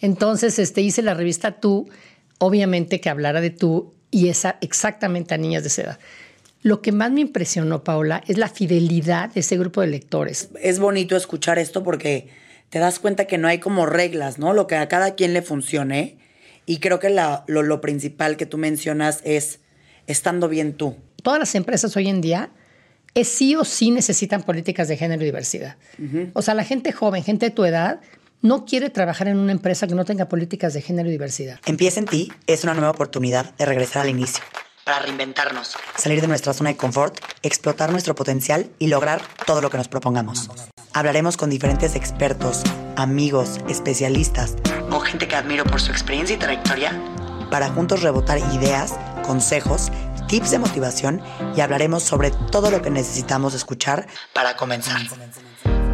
Entonces, este, hice la revista Tú, obviamente que hablara de tú y esa exactamente a niñas de esa edad. Lo que más me impresionó, Paola, es la fidelidad de ese grupo de lectores. Es bonito escuchar esto porque te das cuenta que no hay como reglas, ¿no? Lo que a cada quien le funcione. Y creo que lo, lo principal que tú mencionas es estando bien tú. Todas las empresas hoy en día es sí o sí necesitan políticas de género y diversidad. O sea, la gente joven, gente de tu edad, no quiere trabajar en una empresa que no tenga políticas de género y diversidad. Empieza en ti es una nueva oportunidad de regresar al inicio. Para reinventarnos. Salir de nuestra zona de confort, explotar nuestro potencial y lograr todo lo que nos propongamos. Hablaremos con diferentes expertos, amigos, especialistas o gente que admiro por su experiencia y trayectoria para juntos rebotar ideas, consejos tips de motivación y hablaremos sobre todo lo que necesitamos escuchar para comenzar.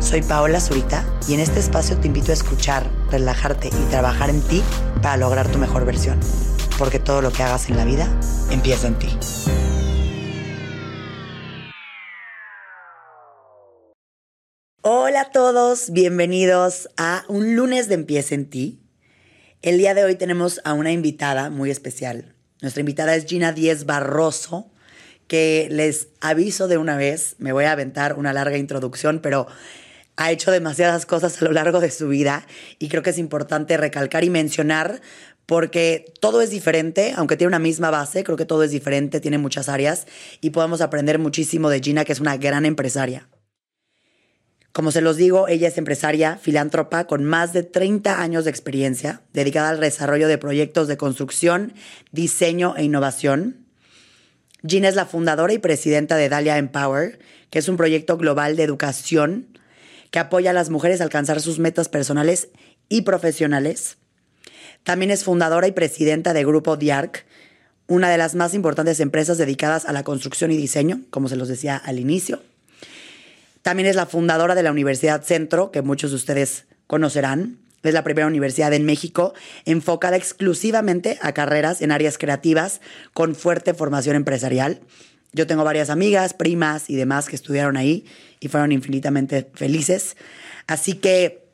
Soy Paola Zurita y en este espacio te invito a escuchar, relajarte y trabajar en ti para lograr tu mejor versión. Porque todo lo que hagas en la vida empieza en ti. Hola a todos, bienvenidos a un lunes de Empieza en ti. El día de hoy tenemos a una invitada muy especial, nuestra invitada es Gina Díez Barroso, que les aviso de una vez, me voy a aventar una larga introducción, pero ha hecho demasiadas cosas a lo largo de su vida y creo que es importante recalcar y mencionar porque todo es diferente, aunque tiene una misma base, creo que todo es diferente, tiene muchas áreas y podemos aprender muchísimo de Gina, que es una gran empresaria. Como se los digo, ella es empresaria, filántropa, con más de 30 años de experiencia, dedicada al desarrollo de proyectos de construcción, diseño e innovación. Gina es la fundadora y presidenta de Dalia Empower, que es un proyecto global de educación que apoya a las mujeres a alcanzar sus metas personales y profesionales. También es fundadora y presidenta de Grupo Diarc, una de las más importantes empresas dedicadas a la construcción y diseño, como se los decía al inicio. También es la fundadora de la Universidad Centro, que muchos de ustedes conocerán. Es la primera universidad en México enfocada exclusivamente a carreras en áreas creativas con fuerte formación empresarial. Yo tengo varias amigas, primas y demás que estudiaron ahí y fueron infinitamente felices. Así que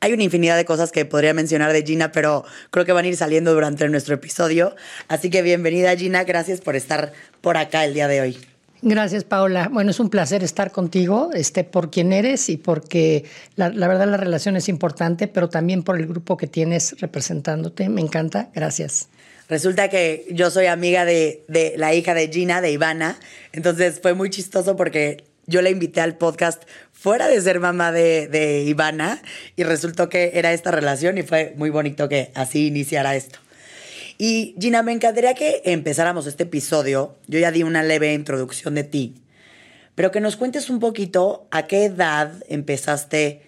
hay una infinidad de cosas que podría mencionar de Gina, pero creo que van a ir saliendo durante nuestro episodio. Así que bienvenida Gina, gracias por estar por acá el día de hoy. Gracias, Paola. Bueno, es un placer estar contigo, este, por quien eres y porque la, verdad la relación es importante, pero también por el grupo que tienes representándote. Me encanta. Gracias. Resulta que yo soy amiga de, de la hija de Gina, de Ivana. Entonces fue muy chistoso porque yo la invité al podcast fuera de ser mamá de, de Ivana y resultó que era esta relación y fue muy bonito que así iniciara esto. Y Gina, me encantaría que empezáramos este episodio. Yo ya di una leve introducción de ti, pero que nos cuentes un poquito a qué edad empezaste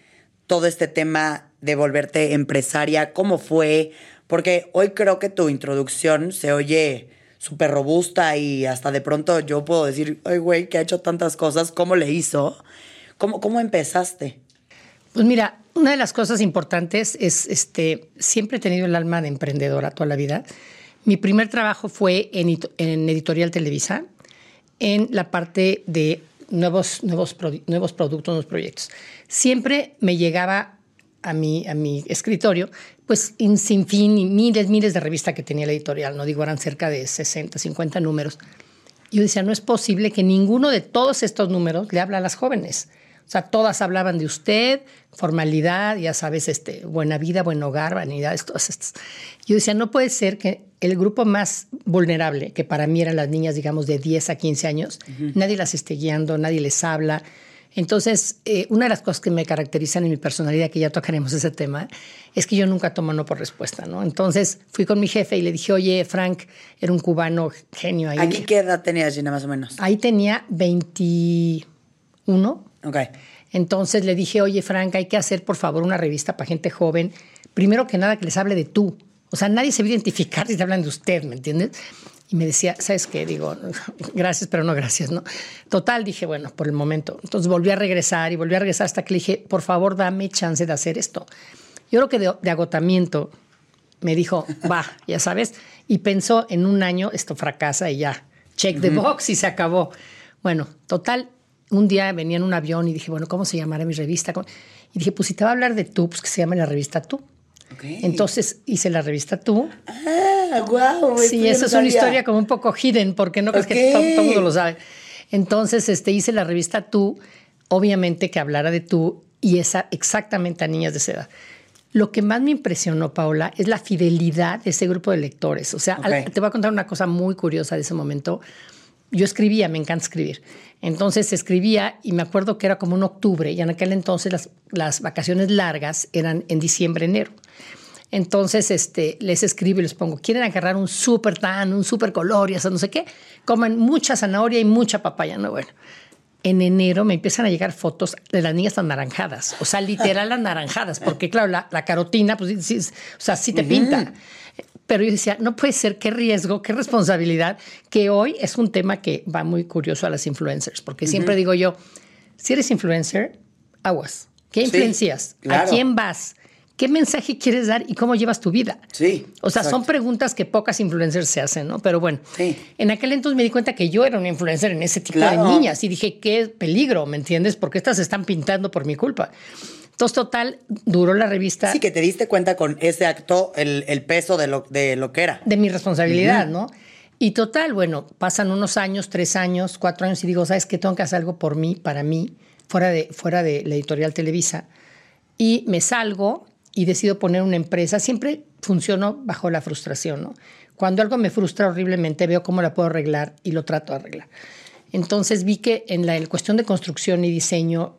todo este tema de volverte empresaria, cómo fue, porque hoy creo que tu introducción se oye súper robusta y hasta de pronto yo puedo decir, ay güey, que ha hecho tantas cosas, ¿cómo le hizo? ¿Cómo, cómo empezaste? Pues mira, una de las cosas importantes es, este, siempre he tenido el alma de emprendedora toda la vida. Mi primer trabajo fue en, Editorial Televisa, en la parte de nuevos, nuevos, nuevos productos, nuevos proyectos. Siempre me llegaba a mi, a mi escritorio, pues sin fin y miles, miles de revistas que tenía la editorial, no digo, eran cerca de 60, 50 números. Yo decía, no es posible que ninguno de todos estos números le habla a las jóvenes. O sea, todas hablaban de usted, formalidad, ya sabes, este, buena vida, buen hogar, vanidades, todas estas. Yo decía, no puede ser que el grupo más vulnerable, que para mí eran las niñas, digamos, de 10 a 15 años, nadie las esté guiando, nadie les habla. Entonces, eh, una de las cosas que me caracterizan en mi personalidad, que ya tocaremos ese tema, es que yo nunca tomo no por respuesta, ¿no? Entonces, fui con mi jefe y le dije, oye, Frank, era un cubano genio ahí. ¿Aquí qué edad tenías, Gina, más o menos? Ahí tenía 21 Okay. Entonces le dije, oye, Frank, hay que hacer, por favor, una revista para gente joven. Primero que nada, que les hable de tú. O sea, nadie se va a identificar si te hablan de usted, ¿me entiendes? Y me decía, ¿sabes qué? Digo, gracias, pero no gracias, ¿no? Total, dije, bueno, por el momento. Entonces volví a regresar y volví a regresar hasta que le dije, por favor, dame chance de hacer esto. Yo creo que de, de agotamiento me dijo, va, ya sabes, y pensó en un año, esto fracasa y ya, check the box y se acabó. Bueno, total, un día venía en un avión y dije, bueno, ¿cómo se llamará mi revista? Y dije, pues si te va a hablar de tú, pues que se llame la revista tú. Entonces hice la revista Tú. Ah, wow. Sí, esa es una historia como un poco hidden, porque no crees que todo, el mundo lo sabe. Entonces este, hice la revista Tú, obviamente que hablara de Tú y esa exactamente a niñas de esa edad. Lo que más me impresionó, Paola, es la fidelidad de ese grupo de lectores. O sea, te voy a contar una cosa muy curiosa de ese momento. Yo escribía, me encanta escribir. Entonces escribía y me acuerdo que era como un octubre y en aquel entonces las, las vacaciones largas eran en diciembre, enero. Entonces este, les escribo y les pongo, ¿quieren agarrar un súper tan, un súper color y eso no sé qué? Comen mucha zanahoria y mucha papaya. No, bueno en enero me empiezan a llegar fotos de las niñas anaranjadas, o sea, literal anaranjadas, porque claro, la, carotina, pues, sí, o sea, sí te pinta. Pero yo decía, no puede ser, qué riesgo, qué responsabilidad, que hoy es un tema que va muy curioso a las influencers, porque siempre digo yo, si eres influencer, aguas. ¿Qué influencias? ¿A quién vas? ¿Qué mensaje quieres dar y cómo llevas tu vida? Sí. O sea, son preguntas que pocas influencers se hacen, ¿no? Pero bueno, en aquel entonces me di cuenta que yo era una influencer en ese tipo de niñas y dije, qué peligro, ¿me entiendes? Porque estas se están pintando por mi culpa. Entonces, total, duró la revista. Sí, que te diste cuenta con ese acto el, peso de lo, de lo que era. De mi responsabilidad, ¿no? Y total, bueno, pasan unos años, tres años, cuatro años y digo, ¿sabes qué? Tengo que hacer algo por mí, para mí, fuera de, fuera de la editorial Televisa. Y me salgo y decido poner una empresa, siempre funciono bajo la frustración. ¿no? Cuando algo me frustra horriblemente, veo cómo la puedo arreglar y lo trato de arreglar. Entonces vi que en la cuestión de construcción y diseño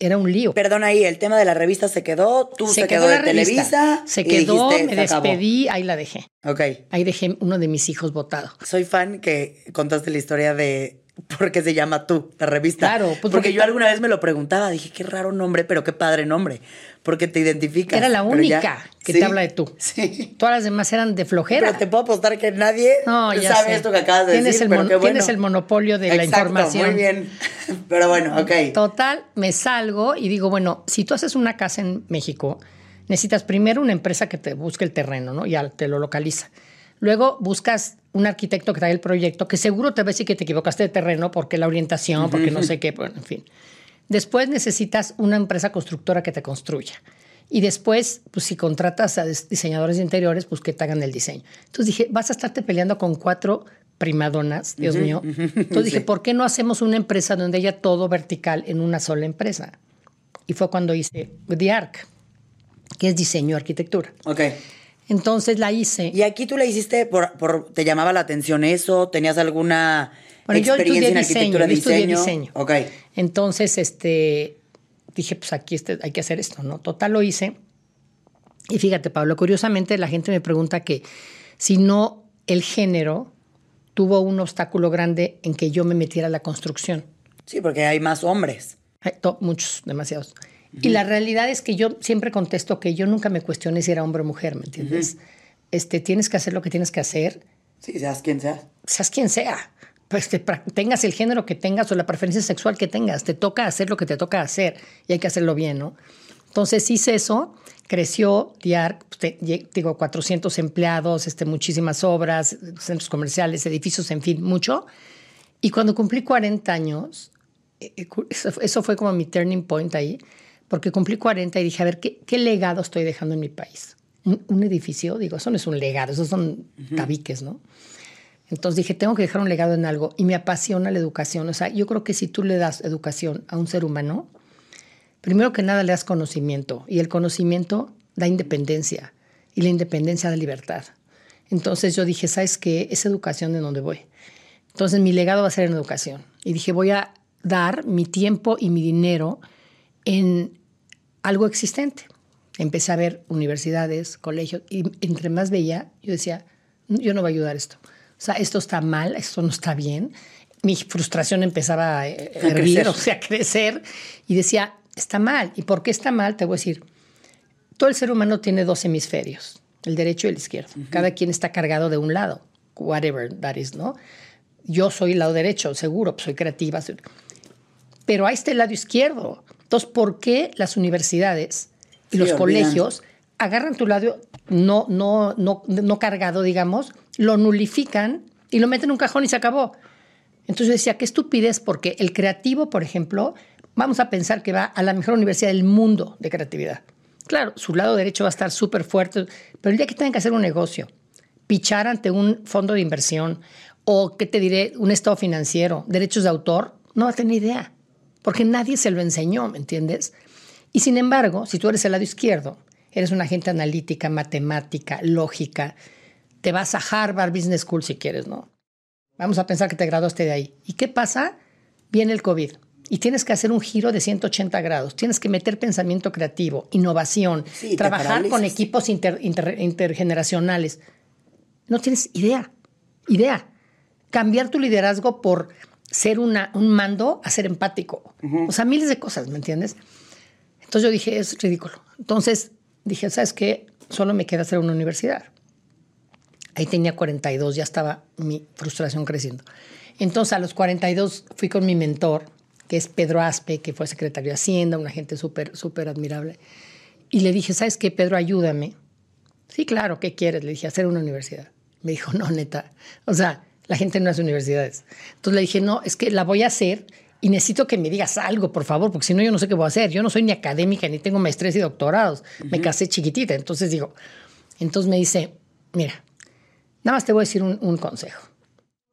era un lío. Perdón ahí, el tema de la revista se quedó, tú se, quedó, de Televisa. Se quedó, me despedí, ahí la dejé. Ok. Ahí dejé uno de mis hijos votado. Soy fan que contaste la historia de porque se llama tú, la revista. Claro, pues porque, yo alguna vez me lo preguntaba, dije, qué raro nombre, pero qué padre nombre, porque te identificas. Era la única que te habla de tú. Sí. Todas las demás eran de flojera. Pero te puedo apostar que nadie sabe esto que acabas de tienes decir, el pero qué bueno. Tienes el monopolio de la información. muy bien. Pero bueno, ok. Total, me salgo y digo, bueno, si tú haces una casa en México, necesitas primero una empresa que te busque el terreno, ¿no? Ya te lo localiza. Luego buscas un arquitecto que haga el proyecto, que seguro te a decir que te equivocaste de terreno porque la orientación, porque no sé qué, bueno, en fin. Después necesitas una empresa constructora que te construya. Y después, pues si contratas a diseñadores de interiores, pues que te hagan el diseño. Entonces dije, vas a estarte peleando con cuatro primadonas, Dios mío. Entonces dije, ¿por qué no hacemos una empresa donde haya todo vertical en una sola empresa? Y fue cuando hice The Arc, que es diseño arquitectura. Ok. Entonces la hice. ¿Y aquí tú la hiciste por, por te llamaba la atención eso? ¿Tenías alguna experiencia en arquitectura diseño, diseño? diseño? Ok. Entonces, este, dije, pues aquí este, hay que hacer esto, ¿no? Total lo hice. Y fíjate, Pablo, curiosamente la gente me pregunta que si no el género tuvo un obstáculo grande en que yo me metiera a la construcción. Sí, porque hay más hombres. Hay muchos, demasiados. Y la realidad es que yo siempre contesto que yo nunca me cuestioné si era hombre o mujer, ¿me entiendes? este, tienes que hacer lo que tienes que hacer. Sí, seas quien seas. Seas quien sea. Pues tengas el género que tengas o la preferencia sexual que tengas, te toca hacer lo que te toca hacer y hay que hacerlo bien, ¿no? Entonces hice eso, creció DIAR, pues, digo, 400 empleados, este, muchísimas obras, centros comerciales, edificios, en fin, mucho. Y cuando cumplí 40 años, eh, eh, eso fue como mi turning point ahí, porque cumplí 40 y dije, a ver, ¿qué, legado estoy dejando en mi país? ¿Un, edificio? Digo, eso no es un legado, esos son tabiques, ¿no? Entonces dije, tengo que dejar un legado en algo y me apasiona la educación. O sea, yo creo que si tú le das educación a un ser humano, primero que nada le das conocimiento y el conocimiento da independencia y la independencia da libertad. Entonces yo dije, ¿sabes qué? Es educación de donde voy. Entonces mi legado va a ser en educación. Y dije, voy a dar mi tiempo y mi dinero en algo existente. Empecé a ver universidades, colegios, y entre más veía, yo decía, yo no voy a ayudar esto. O sea, esto está mal, esto no está bien. Mi frustración empezaba a, hervir, o sea, a crecer, y decía, está mal. ¿Y por qué está mal? Te voy a decir, todo el ser humano tiene dos hemisferios, el derecho y el izquierdo. Cada quien está cargado de un lado, whatever that is, ¿no? Yo soy el lado derecho, seguro, soy creativa. Pero ahí está el lado izquierdo. Entonces, ¿por qué las universidades y los colegios agarran tu lado no, no, no, no cargado, digamos, lo nulifican y lo meten en un cajón y se acabó? Entonces yo decía, qué estupidez, porque el creativo, por ejemplo, vamos a pensar que va a la mejor universidad del mundo de creatividad. Claro, su lado derecho va a estar súper fuerte, pero el día que tengan que hacer un negocio, pichar ante un fondo de inversión o, ¿qué te diré?, un estado financiero, derechos de autor, no va a tener idea, porque nadie se lo enseñó, ¿me entiendes? Y sin embargo, si tú eres el lado izquierdo, eres una gente analítica, matemática, lógica, te vas a Harvard Business School si quieres, ¿no? Vamos a pensar que te graduaste de ahí. ¿Y qué pasa? Viene el COVID y tienes que hacer un giro de 180 grados. Tienes que meter pensamiento creativo, innovación, trabajar con equipos intergeneracionales. No tienes idea, idea. Cambiar tu liderazgo por ser una, un mando a ser empático. O sea, miles de cosas, ¿me entiendes? Entonces yo dije, es ridículo. Entonces dije, ¿sabes qué? Solo me queda hacer una universidad. Ahí tenía 42, ya estaba mi frustración creciendo. Entonces a los 42 fui con mi mentor, que es Pedro Aspe, que fue secretario de Hacienda, una gente súper, súper admirable. Y le dije, ¿sabes qué, Pedro? Ayúdame. Sí, claro, ¿qué quieres? Le dije, hacer una universidad. Me dijo, no, neta. O sea, la gente no hace universidades. Entonces le dije, no, es que la voy a hacer y necesito que me digas algo, por favor, porque si no, yo no sé qué voy a hacer. Yo no soy ni académica, ni tengo maestrías y doctorados. Me casé chiquitita. Entonces digo, entonces me dice, mira, nada más te voy a decir un, un consejo.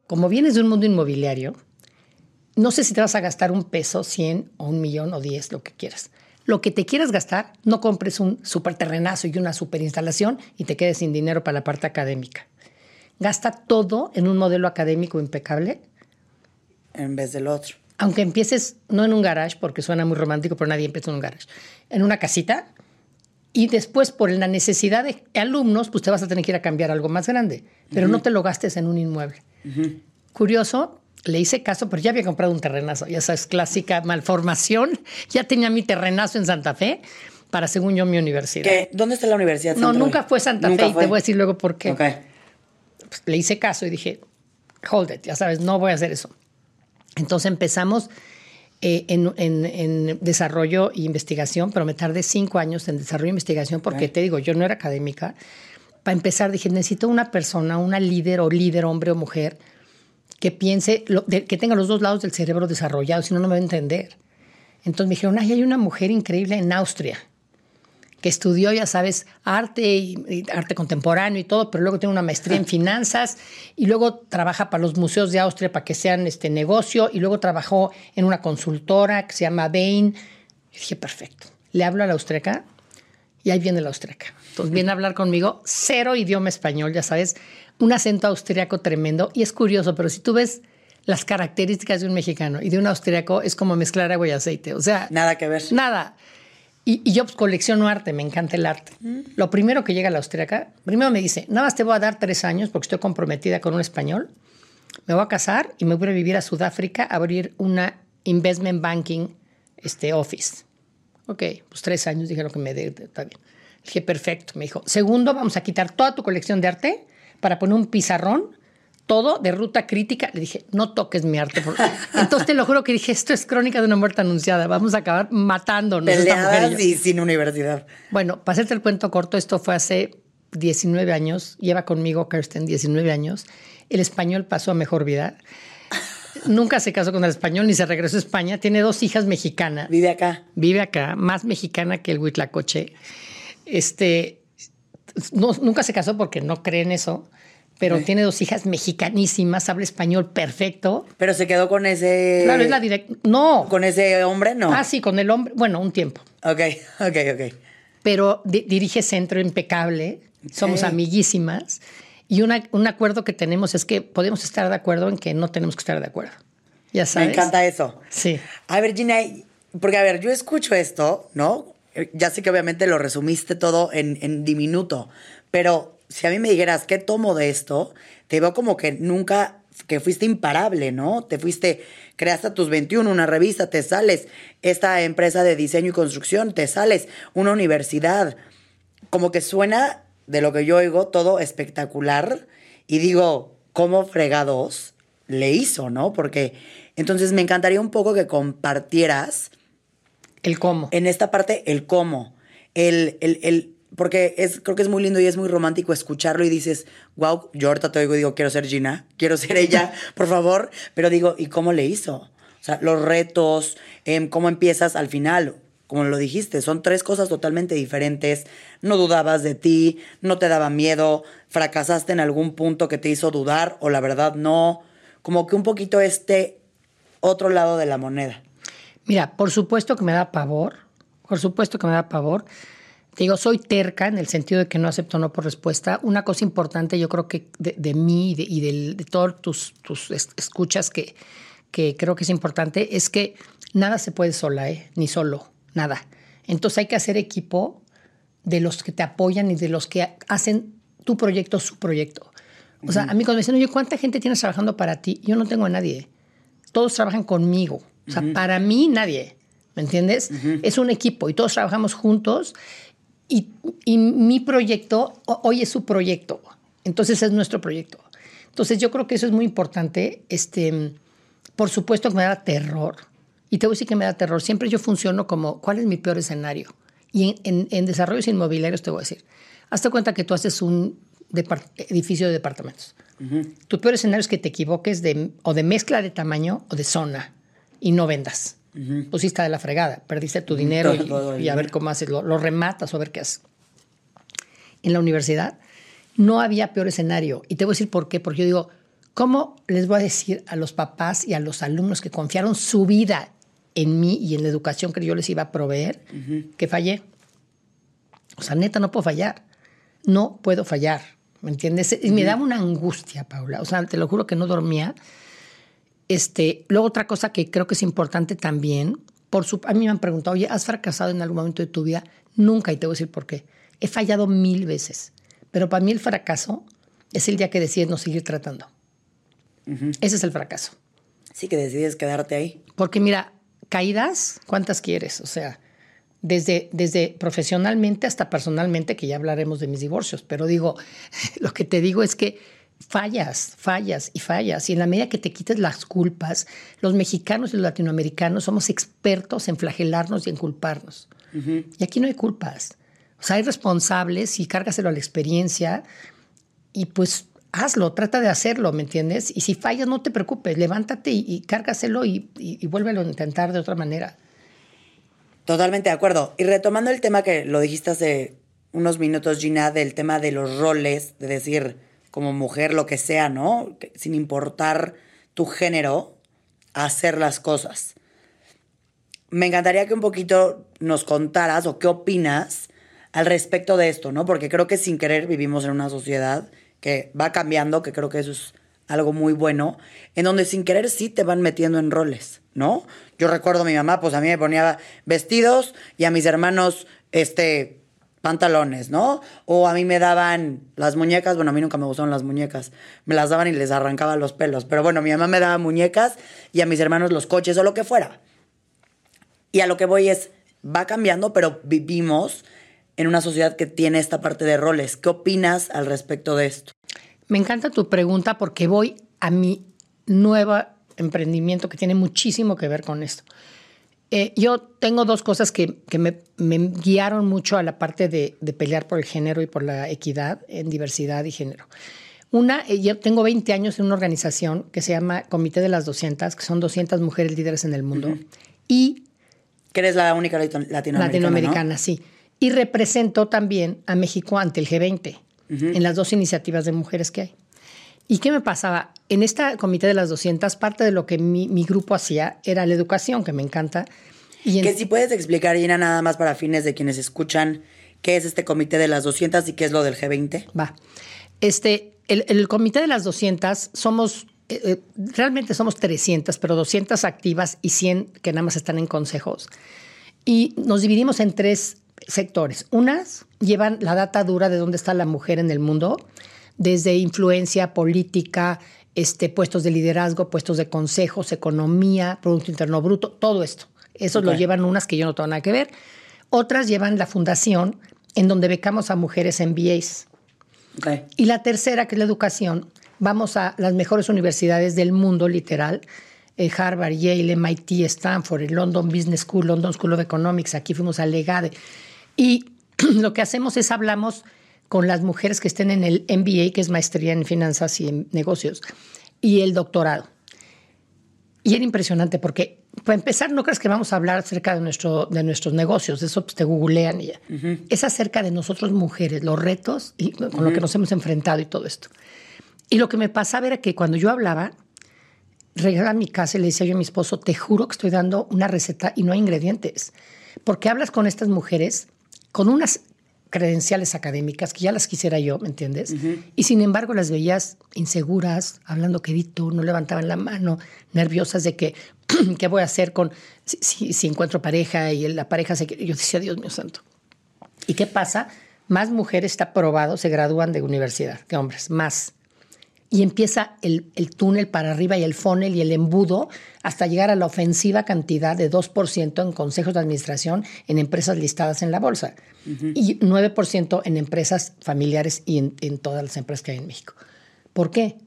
Como vienes de un mundo inmobiliario, no sé si te vas a gastar un peso, 100 o un millón o 10, lo que quieras. Lo que te quieras gastar, no compres un super terrenazo y una super instalación y te quedes sin dinero para la parte académica. Gasta todo en un modelo académico impecable. En vez del otro. Aunque empieces no en un garage, porque suena muy romántico, pero nadie empieza en un garage. En una casita. Y después, por la necesidad de alumnos, pues te vas a tener que ir a cambiar algo más grande. Pero no te lo gastes en un inmueble. Curioso, le hice caso, pero ya había comprado un terrenazo, ya sabes, clásica malformación. Ya tenía mi terrenazo en Santa Fe para, según yo, mi universidad. ¿Dónde está la universidad? no, nunca fue Santa Fe y te voy a decir luego por qué. Pues, le hice caso y dije, hold it, ya sabes, no voy a hacer eso. Entonces empezamos eh, en, desarrollo e investigación, pero me tardé cinco años en desarrollo e investigación porque te digo, yo no era académica. Para empezar dije, necesito una persona, una líder o líder, hombre o mujer, que piense, que tenga los dos lados del cerebro desarrollados, si no, no me va a entender. Entonces me dijeron, ay, hay una mujer increíble en Austria que estudió, ya sabes, arte y, arte contemporáneo y todo, pero luego tiene una maestría en finanzas y luego trabaja para los museos de Austria para que sean este negocio y luego trabajó en una consultora que se llama Bain. Y dije, perfecto. Le hablo a la austriaca y ahí viene la austriaca. Entonces viene a hablar conmigo, cero idioma español, ya sabes, un acento austriaco tremendo. Y es curioso, pero si tú ves las características de un mexicano y de un austriaco, es como mezclar agua y aceite. O sea, nada que ver. Nada. Y, yo pues, colecciono arte, me encanta el arte. Mm. Lo primero que llega a la austriaca, primero me dice, nada más te voy a dar tres años porque estoy comprometida con un español. Me voy a casar y me voy a vivir a Sudáfrica a abrir una investment banking este, office. Ok, pues tres años dijeron que me dé, está bien. Dije, perfecto. Me dijo, segundo, vamos a quitar toda tu colección de arte para poner un pizarrón, todo de ruta crítica. Le dije, no toques mi arte. Entonces te lo juro que dije, esto es crónica de una muerte anunciada. Vamos a acabar matándonos. Peleadas y, sin universidad. Bueno, para hacerte el cuento corto, esto fue hace 19 años. Lleva conmigo Kirsten 19 años. El español pasó a mejor vida. Nunca se casó con el español ni se regresó a España. Tiene dos hijas mexicanas. Vive acá. Vive acá, más mexicana que el Huitlacoche. Este, nunca se casó porque no cree en eso, pero tiene dos hijas mexicanísimas, habla español perfecto. Pero se quedó con ese. Claro, es la directa. No. ¿Con ese hombre? No. Ah, sí, con el hombre. Bueno, un tiempo. Ok, ok, ok. Pero dirige centro impecable. Somos amiguísimas. Y un acuerdo que tenemos es que podemos estar de acuerdo en que no tenemos que estar de acuerdo. Ya sabes. Me encanta eso. Sí. A ver, Gina, porque a ver, yo escucho esto, ¿no? Ya sé que obviamente lo resumiste todo en, en diminuto, pero si a mí me dijeras, ¿qué tomo de esto? Te veo como que nunca, que fuiste imparable, ¿no? Te fuiste, creaste a tus 21 una revista, te sales, esta empresa de diseño y construcción, te sales, una universidad. Como que suena, de lo que yo oigo, todo espectacular. Y digo, ¿cómo fregados le hizo, no? Porque entonces me encantaría un poco que compartieras el cómo. En esta parte, el cómo. El, el, el, porque es, creo que es muy lindo y es muy romántico escucharlo y dices, wow, yo ahorita te oigo y digo, quiero ser Gina, quiero ser ella, por favor. Pero digo, ¿y cómo le hizo? O sea, los retos, em, cómo empiezas al final. como lo dijiste, son tres cosas totalmente diferentes. No dudabas de ti, no te daba miedo, fracasaste en algún punto que te hizo dudar o la verdad no. Como que un poquito este otro lado de la moneda. Mira, por supuesto que me da pavor, por supuesto que me da pavor. Te digo, soy terca en el sentido de que no acepto no por respuesta. Una cosa importante, yo creo que de, mí y de, de, todos tus, tus escuchas que, que creo que es importante, es que nada se puede sola, ¿eh? ni solo nada. Entonces hay que hacer equipo de los que te apoyan y de los que hacen tu proyecto su proyecto. O sea, a mí cuando me dicen, oye, ¿cuánta gente tienes trabajando para ti? Yo no tengo a nadie. Todos trabajan conmigo. O sea, para mí nadie. ¿Me entiendes? Es un equipo y todos trabajamos juntos y, y mi proyecto hoy es su proyecto. Entonces es nuestro proyecto. Entonces yo creo que eso es muy importante. Este, por supuesto que me da terror y te voy a decir que me da terror. Siempre yo funciono como, ¿cuál es mi peor escenario? Y en, desarrollos inmobiliarios te voy a decir, hazte cuenta que tú haces un edificio de departamentos. Tu peor escenario es que te equivoques de, o de mezcla de tamaño o de zona y no vendas. Pusiste de la fregada, perdiste tu dinero y, a ver cómo haces, lo, lo rematas o a ver qué haces. En la universidad no había peor escenario. Y te voy a decir por qué. Porque yo digo, ¿cómo les voy a decir a los papás y a los alumnos que confiaron su vida en mí y en la educación que yo les iba a proveer, que fallé. O sea, neta, no puedo fallar. No puedo fallar. ¿Me entiendes? Y me daba una angustia, Paula. O sea, te lo juro que no dormía. Este, luego otra cosa que creo que es importante también, por su, a mí me han preguntado, oye, ¿has fracasado en algún momento de tu vida? Nunca, y te voy a decir por qué. He fallado mil veces, pero para mí el fracaso es el día que decides no seguir tratando. Ese es el fracaso. Sí, que decides quedarte ahí. Porque mira, caídas, ¿cuántas quieres? O sea, desde, desde profesionalmente hasta personalmente, que ya hablaremos de mis divorcios, pero digo, lo que te digo es que fallas, fallas y fallas. Y en la medida que te quites las culpas, los mexicanos y los latinoamericanos somos expertos en flagelarnos y en culparnos. Y aquí no hay culpas. O sea, hay responsables y cárgaselo a la experiencia y pues hazlo, trata de hacerlo, ¿me entiendes? Y si fallas, no te preocupes, levántate y, cárgaselo y, y, vuélvelo a intentar de otra manera. Totalmente de acuerdo. Y retomando el tema que lo dijiste hace unos minutos, Gina, del tema de los roles, de decir como mujer lo que sea, ¿no? Sin importar tu género, hacer las cosas. Me encantaría que un poquito nos contaras o qué opinas al respecto de esto, ¿no? Porque creo que sin querer vivimos en una sociedad que va cambiando, que creo que eso es algo muy bueno, en donde sin querer sí te van metiendo en roles, ¿no? Yo recuerdo a mi mamá, pues a mí me ponía vestidos y a mis hermanos, este, pantalones, ¿no? O a mí me daban las muñecas, bueno, a mí nunca me gustaron las muñecas, me las daban y les arrancaba los pelos, pero bueno, mi mamá me daba muñecas y a mis hermanos los coches o lo que fuera. Y a lo que voy es, va cambiando, pero vivimos en una sociedad que tiene esta parte de roles. ¿Qué opinas al respecto de esto? Me encanta tu pregunta porque voy a mi nuevo emprendimiento que tiene muchísimo que ver con esto. Eh, yo tengo dos cosas que, me, guiaron mucho a la parte de, pelear por el género y por la equidad en diversidad y género. Una, eh, yo tengo 20 años en una organización que se llama Comité de las 200, que son 200 mujeres líderes en el mundo. Y... Que eres la única latinoamericana. Latinoamericana, sí y representó también a México ante el G20 en las dos iniciativas de mujeres que hay. ¿Y qué me pasaba? En esta comité de las 200, parte de lo que mi, grupo hacía era la educación, que me encanta. Y Que si puedes explicar, Gina, nada más para fines de quienes escuchan, qué es este comité de las 200 y qué es lo del G20. Va. Este, el, comité de las 200 somos, eh, eh, realmente somos 300, pero 200 activas y 100 que nada más están en consejos. Y nos dividimos en tres sectores. Unas llevan la data dura de dónde está la mujer en el mundo, desde influencia política, este, puestos de liderazgo, puestos de consejos, economía, Producto Interno Bruto, todo esto. Eso lo llevan unas que yo no tengo nada que ver. Otras llevan la fundación, en donde becamos a mujeres MBAs. Y la tercera, que es la educación, vamos a las mejores universidades del mundo, literal, eh, Harvard, Yale, MIT, Stanford, el London Business School, London School of Economics, aquí fuimos a Legade. Y lo que hacemos es hablamos con las mujeres que estén en el MBA, que es maestría en finanzas y en negocios, y el doctorado. Y era impresionante porque para empezar, no crees que vamos a hablar acerca de, nuestro, de nuestros negocios, eso pues, te googlean y ya. Es acerca de nosotros mujeres, los retos y con lo que nos hemos enfrentado y todo esto. Y lo que me pasaba era que cuando yo hablaba, regresaba a mi casa y le decía yo a mi esposo, te juro que estoy dando una receta y no hay ingredientes. Porque hablas con estas mujeres con unas credenciales académicas que ya las quisiera yo, ¿me entiendes? Y sin embargo las veías inseguras, hablando quedito, no levantaban la mano, nerviosas de que, ¿qué voy a hacer con si, si, encuentro pareja y la pareja se... Yo decía, Dios mío santo. ¿Y qué pasa? Más mujeres, está probado, se gradúan de universidad que hombres, más y empieza el, túnel para arriba y el funnel y el embudo hasta llegar a la ofensiva cantidad de 2% en consejos de administración en empresas listadas en la bolsa y 9% en empresas familiares y en, todas las empresas que hay en México. ¿Por qué?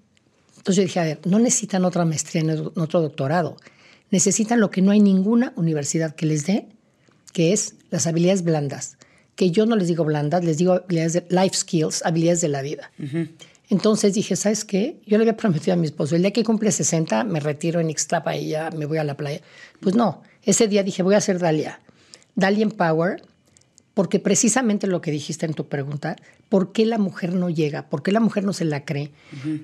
Entonces yo dije, a ver, no necesitan otra maestría, en otro doctorado. Necesitan lo que no hay ninguna universidad que les dé, que es las habilidades blandas. Que yo no les digo blandas, les digo habilidades de life skills, habilidades de la vida. Entonces dije, ¿sabes qué? Yo le había prometido a mi esposo, el día que cumple 60 me retiro en Ixtapa y ya me voy a la playa. Pues no, ese día dije, voy a hacer Dalia. Dalia Power, porque precisamente lo que dijiste en tu pregunta, ¿por qué la mujer no llega? ¿Por qué la mujer no se la cree?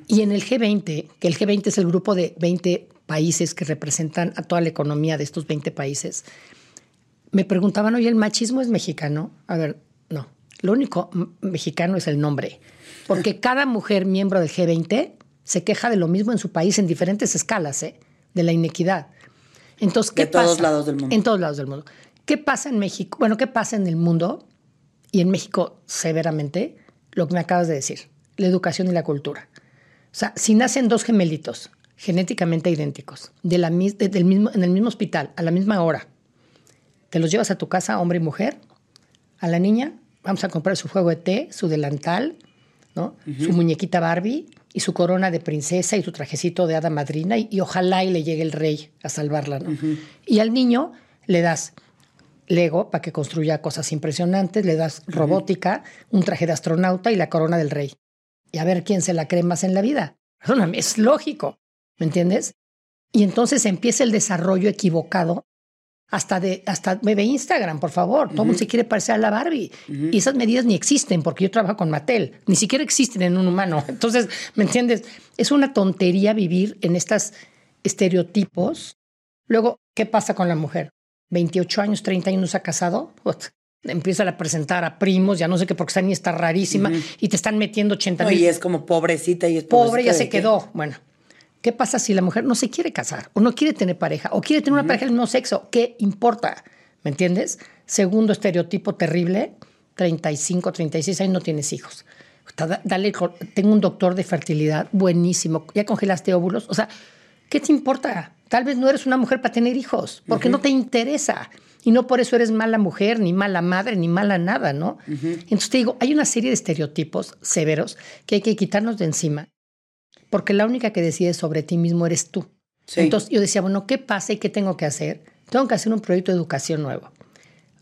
Y en el G20, que el G20 es el grupo de 20 países que representan a toda la economía de estos 20 países, me preguntaban, oye, ¿el machismo es mexicano? A ver, no. Lo único mexicano es el nombre. Porque cada mujer miembro del G20 se queja de lo mismo en su país en diferentes escalas, ¿eh? de la inequidad. Entonces, ¿qué de todos lados del mundo. En todos lados del mundo. ¿Qué pasa en México? Bueno, ¿qué pasa en el mundo? Y en México severamente, lo que me acabas de decir, la educación y la cultura. O sea, si nacen dos gemelitos genéticamente idénticos, de la, del mismo, en el mismo hospital, a la misma hora, te los llevas a tu casa, hombre y mujer, a la niña, vamos a comprar su juego de té, su delantal, su muñequita Barbie y su corona de princesa y su trajecito de hada madrina y, ojalá y le llegue el rey a salvarla, Y al niño le das Lego para que construya cosas impresionantes, le das robótica, un traje de astronauta y la corona del rey. Y a ver quién se la cree más en la vida. Perdóname, es lógico, ¿me entiendes? Y entonces empieza el desarrollo equivocado hasta de hasta me ve Instagram, por favor. Todo el mundo se quiere parecer a la Barbie. Y esas medidas ni existen porque yo trabajo con Mattel. Ni siquiera existen en un humano. Entonces, ¿me entiendes? Es una tontería vivir en estos estereotipos. Luego, ¿qué pasa con la mujer? 28 años, 30 años ha casado. empieza a presentar a primos, ya no sé qué, porque está ni está rarísima y te están metiendo 80 mil. y es como pobrecita y es Pobre, ya se quedó. Bueno, ¿Qué pasa si la mujer no se quiere casar o no quiere tener pareja o quiere tener una pareja del mismo sexo? ¿Qué importa? ¿Me entiendes? Segundo estereotipo terrible, 35, 36 años no tienes hijos. Dale, tengo un doctor de fertilidad buenísimo, ya congelaste óvulos. O sea, ¿qué te importa? Tal vez no eres una mujer para tener hijos, porque no te interesa. Y no por eso eres mala mujer, ni mala madre, ni mala nada, ¿no? Entonces te digo, hay una serie de estereotipos severos que hay que quitarnos de encima porque la única que decide sobre ti mismo eres tú. Entonces yo decía, bueno, ¿qué pasa y qué tengo que hacer? Tengo que hacer un proyecto de educación nuevo.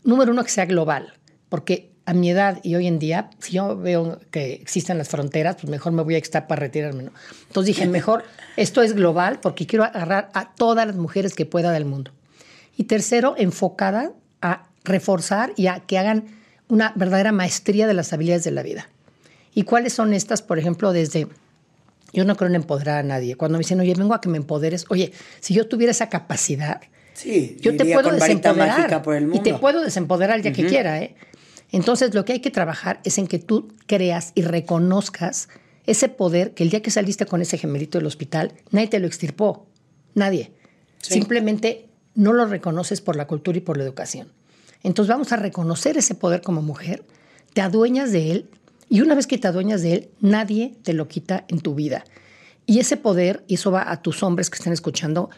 Número uno, que sea global, porque a mi edad y hoy en día, si yo veo que existen las fronteras, pues mejor me voy a estar para retirarme. ¿no? Entonces dije, mejor esto es global porque quiero agarrar a todas las mujeres que pueda del mundo. Y tercero, enfocada a reforzar y a que hagan una verdadera maestría de las habilidades de la vida. ¿Y cuáles son estas? Por ejemplo, desde yo no creo en empoderar a nadie. Cuando me dicen, oye, vengo a que me empoderes, oye, si yo tuviera esa capacidad, sí, yo te puedo desempoderar. Y te puedo desempoderar ya que quiera. ¿eh? Entonces, lo que hay que trabajar es en que tú creas y reconozcas ese poder que el día que saliste con ese gemelito del hospital, nadie te lo extirpó. Nadie. Simplemente no lo reconoces por la cultura y por la educación. Entonces, vamos a reconocer ese poder como mujer, te adueñas de él y una vez que te adueñas de él, nadie te lo quita en tu vida. Y ese poder, y eso va a tus hombres que están escuchando,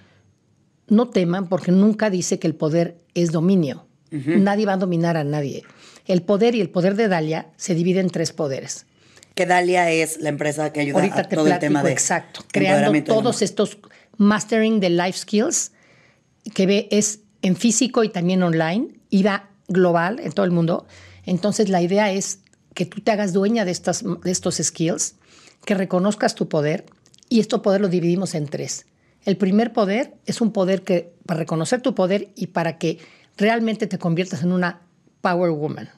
no teman porque nunca dice que el poder es dominio. Nadie va a dominar a nadie. El poder y el poder de Dalia se dividen en tres poderes. Que Dalia es la empresa que ayuda a todo el tema de exacto, creando todos estos mastering de life skills que ve es en físico y también online y va global en todo el mundo. Entonces la idea es que tú te hagas dueña de, estas, de estos skills, que reconozcas tu poder y este poder lo dividimos en tres. El primer poder es un poder que, para reconocer tu poder y para que realmente te conviertas en una power woman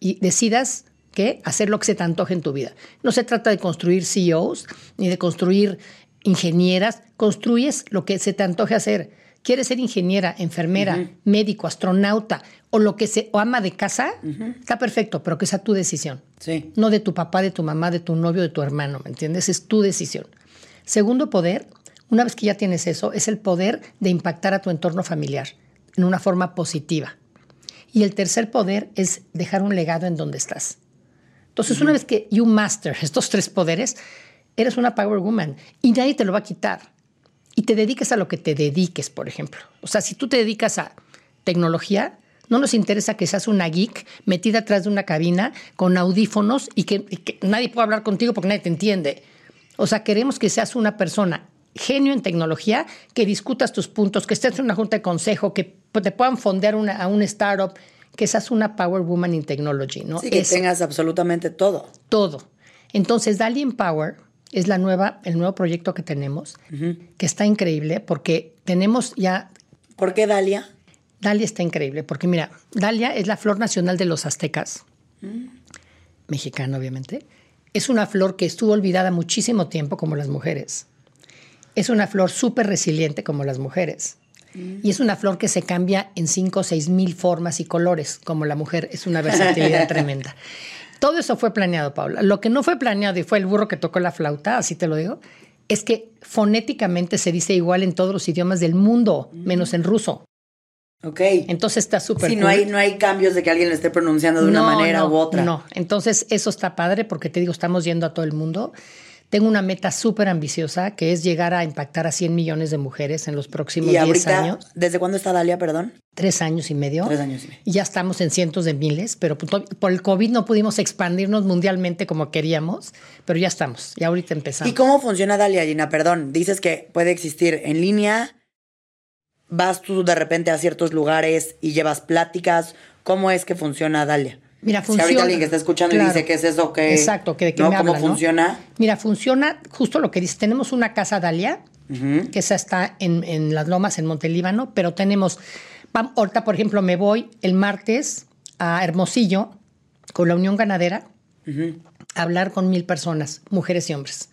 y decidas que hacer lo que se te antoje en tu vida. No se trata de construir CEOs ni de construir ingenieras, construyes lo que se te antoje hacer. ¿Quieres ser ingeniera, enfermera, médico, astronauta o lo que se o ama de casa? Está perfecto, pero que sea tu decisión. Sí. No de tu papá, de tu mamá, de tu novio, de tu hermano, ¿me entiendes? Es tu decisión. Segundo poder, una vez que ya tienes eso, es el poder de impactar a tu entorno familiar en una forma positiva. Y el tercer poder es dejar un legado en donde estás. Entonces, una vez que you master estos tres poderes, eres una power woman y nadie te lo va a quitar. Y te dediques a lo que te dediques, por ejemplo. O sea, si tú te dedicas a tecnología, no nos interesa que seas una geek metida atrás de una cabina con audífonos y que, y que nadie pueda hablar contigo porque nadie te entiende. O sea, queremos que seas una persona genio en tecnología, que discutas tus puntos, que estés en una junta de consejo, que te puedan fondear una, a un startup, que seas una power woman in technology, ¿no? Sí, que Es tengas absolutamente todo. todo. Entonces, Dali Empower es la nueva, el nuevo proyecto que tenemos, que está increíble porque tenemos ya ¿Por qué Dalia? Dalia está increíble, porque mira, Dalia es la flor nacional de los aztecas, mexicana obviamente. Es una flor que estuvo olvidada muchísimo tiempo como las mujeres. Es una flor súper resiliente como las mujeres. Y es una flor que se cambia en 5 o 6 mil formas y colores como la mujer. Es una versatilidad tremenda. Todo eso fue planeado, Paula. Lo que no fue planeado y fue el burro que tocó la flauta, así te lo digo, es que fonéticamente se dice igual en todos los idiomas del mundo, menos en ruso. Ok. Entonces está súper Sí, no cool. hay, no hay cambios de que alguien lo esté pronunciando de una manera no, u otra. No, entonces eso está padre porque te digo, estamos yendo a todo el mundo. Tengo una meta súper ambiciosa que es llegar a impactar a 100 millones de mujeres en los próximos Y 10 ahorita, años, ¿desde cuándo está Dalia, perdón? tres años y medio. Tres años y medio. Y ya estamos en cientos de miles, pero por por el COVID no pudimos expandirnos mundialmente como queríamos, pero ya estamos, ya ahorita empezamos. ¿Y cómo funciona Dalia, Gina? Perdón, dices que puede existir en línea, vas tú de repente a ciertos lugares y llevas pláticas. ¿Cómo es que funciona Dalia? Mira, Si funciona. ahorita alguien que está escuchando y Claro. dice, ¿qué es eso? ¿Qué, Exacto, que de qué ¿no? me ¿Cómo habla, ¿no? funciona? Mira, funciona justo lo que dice. Tenemos una casa Dalia, que esa está en, en Las Lomas, en Montelíbano, pero tenemos, ahorita, por ejemplo, me voy el martes a Hermosillo con la Unión Ganadera a hablar con mil personas, mujeres y hombres.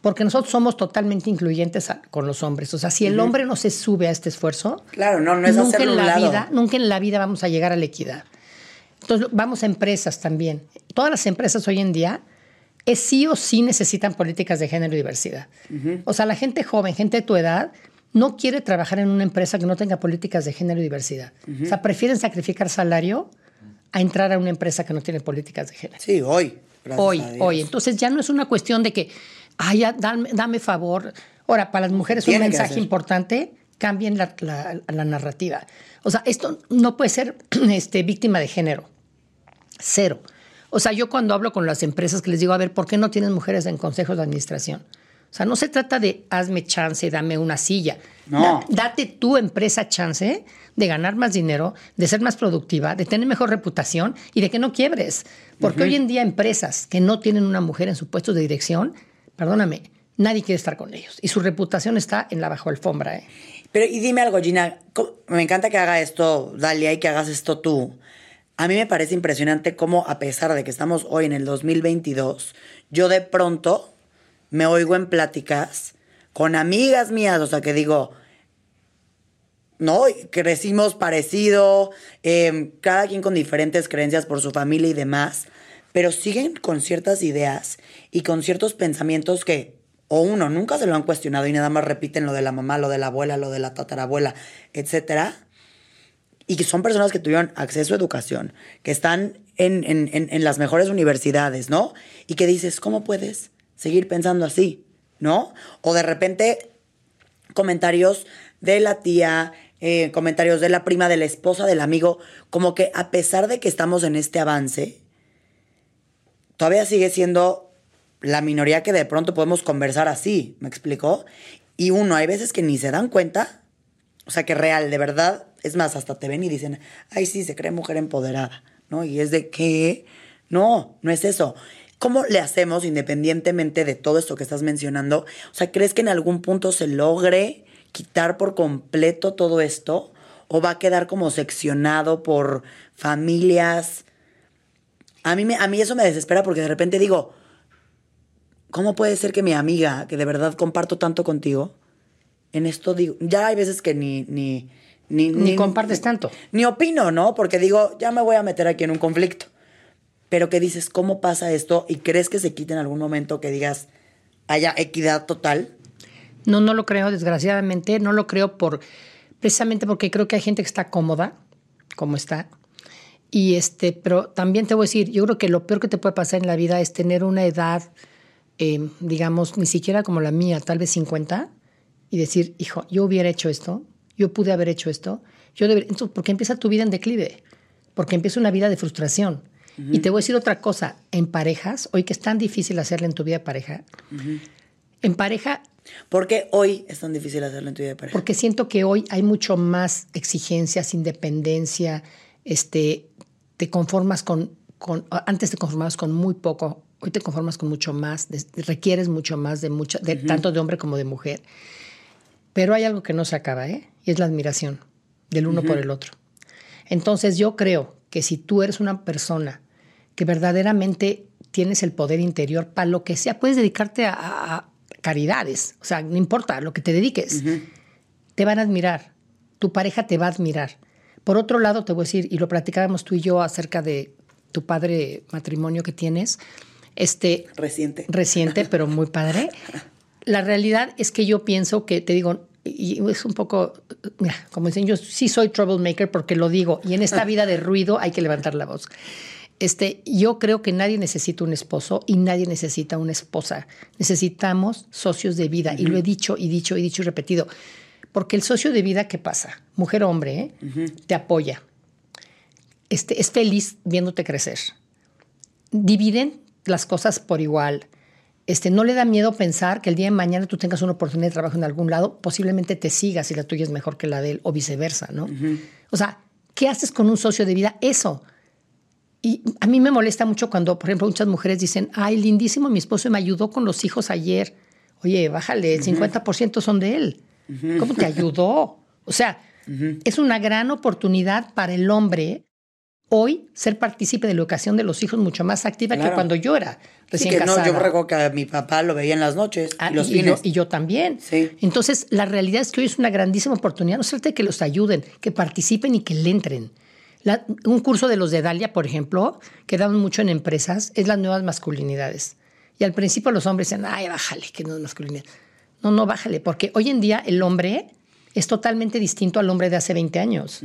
Porque nosotros somos totalmente incluyentes a- con los hombres. O sea, si el hombre no se sube a este esfuerzo, Claro, no, no es nunca en la lado. vida, nunca en la vida vamos a llegar a la equidad. Entonces, vamos a empresas también. Todas las empresas hoy en día es sí o sí necesitan políticas de género y diversidad. O sea, la gente joven, gente de tu edad, no quiere trabajar en una empresa que no tenga políticas de género y diversidad. O sea, prefieren sacrificar salario a entrar a una empresa que no tiene políticas de género. Sí, hoy. Hoy, hoy. Entonces ya no es una cuestión de que, ay, ya, dame, dame favor. Ahora, para las mujeres un mensaje importante, cambien la, la- la narrativa. O sea, esto no puede ser este, víctima de género. Cero. O sea, yo cuando hablo con las empresas que les digo, a ver, ¿por qué no tienes mujeres en consejos de administración? O sea, no se trata de hazme chance, dame una silla. No. Da- date tu empresa chance de ganar más dinero, de ser más productiva, de tener mejor reputación y de que no quiebres. Porque hoy en día empresas que no tienen una mujer en su puesto de dirección, perdóname, nadie quiere estar con ellos. Y su reputación está en la bajo alfombra. ¿eh? Pero y dime algo, Gina, ¿cómo- me encanta que haga esto Dalia y que hagas esto tú. A mí me parece impresionante cómo a pesar de que estamos hoy en el 2022, yo de pronto me oigo en pláticas con amigas mías, o sea que digo, no, crecimos parecido, eh, cada quien con diferentes creencias por su familia y demás, pero siguen con ciertas ideas y con ciertos pensamientos que, o uno, nunca se lo han cuestionado y nada más repiten lo de la mamá, lo de la abuela, lo de la tatarabuela, etcétera. Y que son personas que tuvieron acceso a educación, que están en, en- en- las mejores universidades, ¿no? Y que dices, ¿cómo puedes seguir pensando así? ¿No? O de repente comentarios de la tía, eh, comentarios de la prima, de la esposa, del amigo, como que a pesar de que estamos en este avance, todavía sigue siendo la minoría que de pronto podemos conversar así, ¿me explicó? Y uno, hay veces que ni se dan cuenta, o sea que real, de verdad, es más, hasta te ven y dicen, ay, sí, se cree mujer empoderada, ¿no? Y es de que, no, no es eso. ¿cómo le hacemos independientemente de todo esto que estás mencionando? O sea, ¿crees que en algún punto se logre quitar por completo todo esto? ¿O va a quedar como seccionado por familias? A mí, me, a mí eso me desespera porque de repente digo, ¿cómo puede ser que mi amiga, que de verdad comparto tanto contigo, en esto digo, ya hay veces que ni, ni, ni, Ni compartes tanto. Ni opino, ¿no? Porque digo, ya me voy a meter aquí en un conflicto. Pero que dices, ¿cómo pasa esto? ¿Y crees que se quite en algún momento que digas, haya equidad total? No, no lo creo, desgraciadamente. No lo creo por precisamente porque creo que hay gente que está cómoda, como está. Y este, pero también te voy a decir, yo creo que lo peor que te puede pasar en la vida es tener una edad, eh, digamos, ni siquiera como la mía, tal vez 50, y decir, hijo, yo hubiera hecho esto, yo pude haber hecho esto, yo debería. Entonces, porque empieza tu vida en declive, porque empieza una vida de frustración. Y te voy a decir otra cosa, en parejas, hoy que es tan difícil hacerle en tu vida de pareja, en pareja ¿Por qué hoy es tan difícil hacerlo en tu vida de pareja? porque siento que hoy hay mucho más exigencias, independencia, este, te conformas con, con antes te conformabas con muy poco, hoy te conformas con mucho más, requieres mucho más de mucho, de, tanto de hombre como de mujer. Pero hay algo que no se acaba, ¿eh? Y es la admiración del uno por el otro. Entonces yo creo que si tú eres una persona que verdaderamente tienes el poder interior para lo que sea, puedes dedicarte a, a- a caridades, o sea, no importa lo que te dediques, te van a admirar, tu pareja te va a admirar. Por otro lado, te voy a decir, y lo platicábamos tú y yo acerca de tu padre matrimonio que tienes, este, Reciente. reciente, pero muy padre. La realidad es que yo pienso que, te digo, y es un poco, mira, como dicen, yo sí soy troublemaker porque lo digo, y en esta vida de ruido hay que levantar la voz. Este, yo creo que nadie necesita un esposo y nadie necesita una esposa. Necesitamos socios de vida, y lo he dicho y dicho y dicho y repetido. Porque el socio de vida, ¿qué pasa? Mujer o hombre, ¿eh? te apoya. Este, es feliz viéndote crecer dividen las cosas por igual. Este, no le da miedo pensar que el día de mañana tú tengas una oportunidad de trabajo en algún lado, posiblemente te sigas si la tuya es mejor que la de él o viceversa, ¿no? O sea, ¿qué haces con un socio de vida? Eso. Y a mí me molesta mucho cuando, por ejemplo, muchas mujeres dicen, ay, lindísimo, mi esposo me ayudó con los hijos ayer. Oye, bájale, el 50% son de él. ¿Cómo te ayudó? O sea, es una gran oportunidad para el hombre hoy ser partícipe de la educación de los hijos mucho más activa que cuando yo era Sí, recién que no, yo recuerdo que a mi papá lo veía en las noches Ah, y los y, yo, y yo también. Sí. Entonces, la realidad es que hoy es una grandísima oportunidad. No de que los ayuden, que participen y que le entren. La- un curso de los de Dalia, por ejemplo, que dan mucho en empresas, es las nuevas masculinidades. Y al principio los hombres dicen, ay, bájale, que no es masculinidad. No, no, bájale, porque hoy en día el hombre es totalmente distinto al hombre de hace 20 años.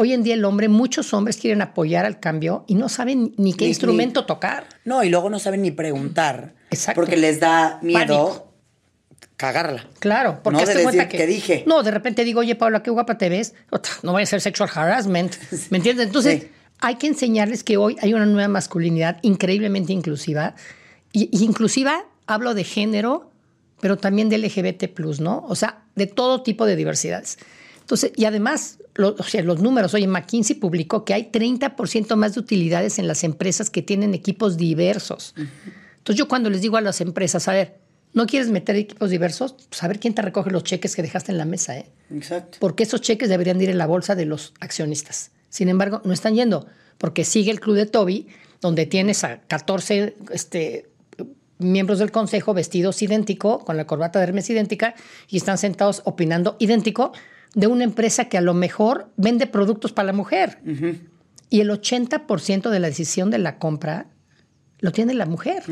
Hoy en día el hombre, muchos hombres quieren apoyar al cambio y no saben ni qué Ni- instrumento tocar. No, y luego no saben ni preguntar. Exacto. Porque les da miedo Pánico. cagarla. Claro, porque No de cuenta decir, ¿qué dije? No, de repente digo, oye, Paula, qué guapa te ves. No vaya a ser sexual harassment. ¿Me entiendes? Entonces, Sí. hay que enseñarles que hoy hay una nueva masculinidad increíblemente inclusiva. Y, y inclusiva, hablo de género, pero también de LGBT, ¿no? O sea, de todo tipo de diversidades. Entonces, y además, lo- o sea, los números, oye, McKinsey publicó que hay 30% más de utilidades en las empresas que tienen equipos diversos. Entonces, yo cuando les digo a las empresas, a ver, ¿no quieres meter equipos diversos? Pues a ver quién te recoge los cheques que dejaste en la mesa, ¿eh? Exacto. Porque esos cheques deberían de ir en la bolsa de los accionistas. Sin embargo, no están yendo, porque sigue el club de Toby, donde tienes a 14 este, miembros del consejo vestidos idéntico, con la corbata de Hermes idéntica, y están sentados opinando idéntico de una empresa que a lo mejor vende productos para la mujer. Y el 80% de la decisión de la compra lo tiene la mujer.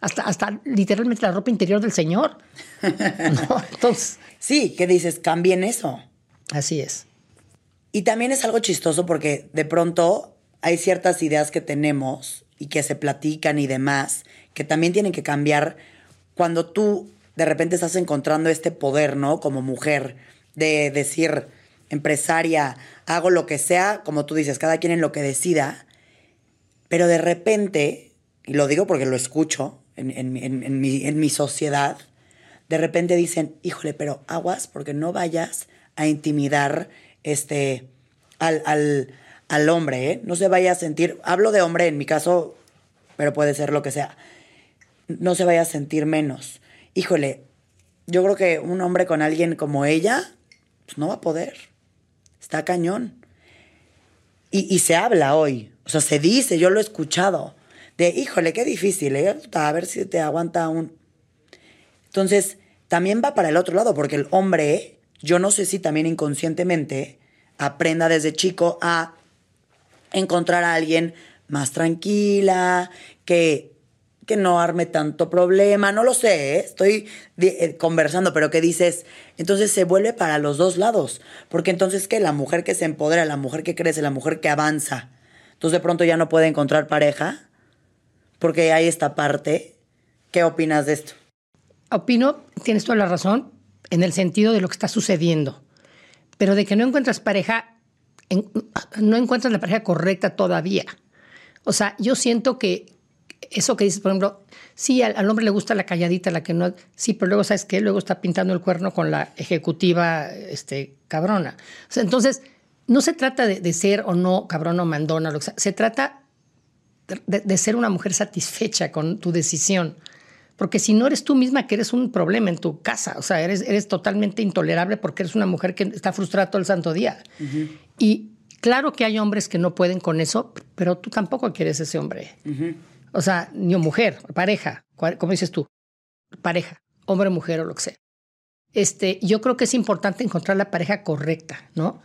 hasta, hasta literalmente la ropa interior del señor. ¿No? Entonces, Sí, que dices, cambien eso. así es. Y también es algo chistoso porque de pronto hay ciertas ideas que tenemos y que se platican y demás, que también tienen que cambiar cuando tú de repente estás encontrando este poder, ¿no? Como mujer, de decir, empresaria, hago lo que sea, como tú dices, cada quien en lo que decida, pero de repente, y lo digo porque lo escucho en, en- en- mi, en mi sociedad, de repente dicen, híjole, pero aguas porque no vayas a intimidar este, al, al, al hombre, ¿eh? No se vaya a sentir, hablo de hombre, en mi caso pero puede ser lo que sea. No se vaya a sentir menos. Híjole, yo creo que un hombre con alguien como ella, pues no va a poder. Está cañón. Y, y se habla hoy, o sea, se dice, yo lo he escuchado, de, híjole, qué difícil, ¿eh? a ver si te aguanta un... Entonces, también va para el otro lado, porque el hombre, yo no sé si también inconscientemente aprenda desde chico a encontrar a alguien más tranquila, que, que no arme tanto problema, no lo sé, ¿eh? estoy eh, conversando, pero que dices, entonces se vuelve para los dos lados, porque entonces que la mujer que se empodera, la mujer que crece, la mujer que avanza, entonces de pronto ya no puede encontrar pareja, porque hay esta parte. ¿Qué opinas de esto? Opino, tienes toda la razón, en el sentido de lo que está sucediendo, pero de que no encuentras pareja, no encuentras la pareja correcta todavía. O sea, yo siento que eso que dices, por ejemplo, sí, al, hombre le gusta la calladita, la que no, sí, pero luego, ¿sabes qué? Luego está pintando el cuerno con la ejecutiva este, cabrona. O sea, entonces, no se trata de, ser o no cabrona o mandona, lo que sea. se trata de, de, ser una mujer satisfecha con tu decisión. Porque si no eres tú misma que eres un problema en tu casa, o sea, eres, eres totalmente intolerable porque eres una mujer que está frustrada todo el santo día. Y claro que hay hombres que no pueden con eso, pero tú tampoco quieres ese hombre. O sea, ni mujer, pareja, como dices tú, pareja, hombre, mujer o lo que sea. Este, yo creo que es importante encontrar la pareja correcta, ¿no?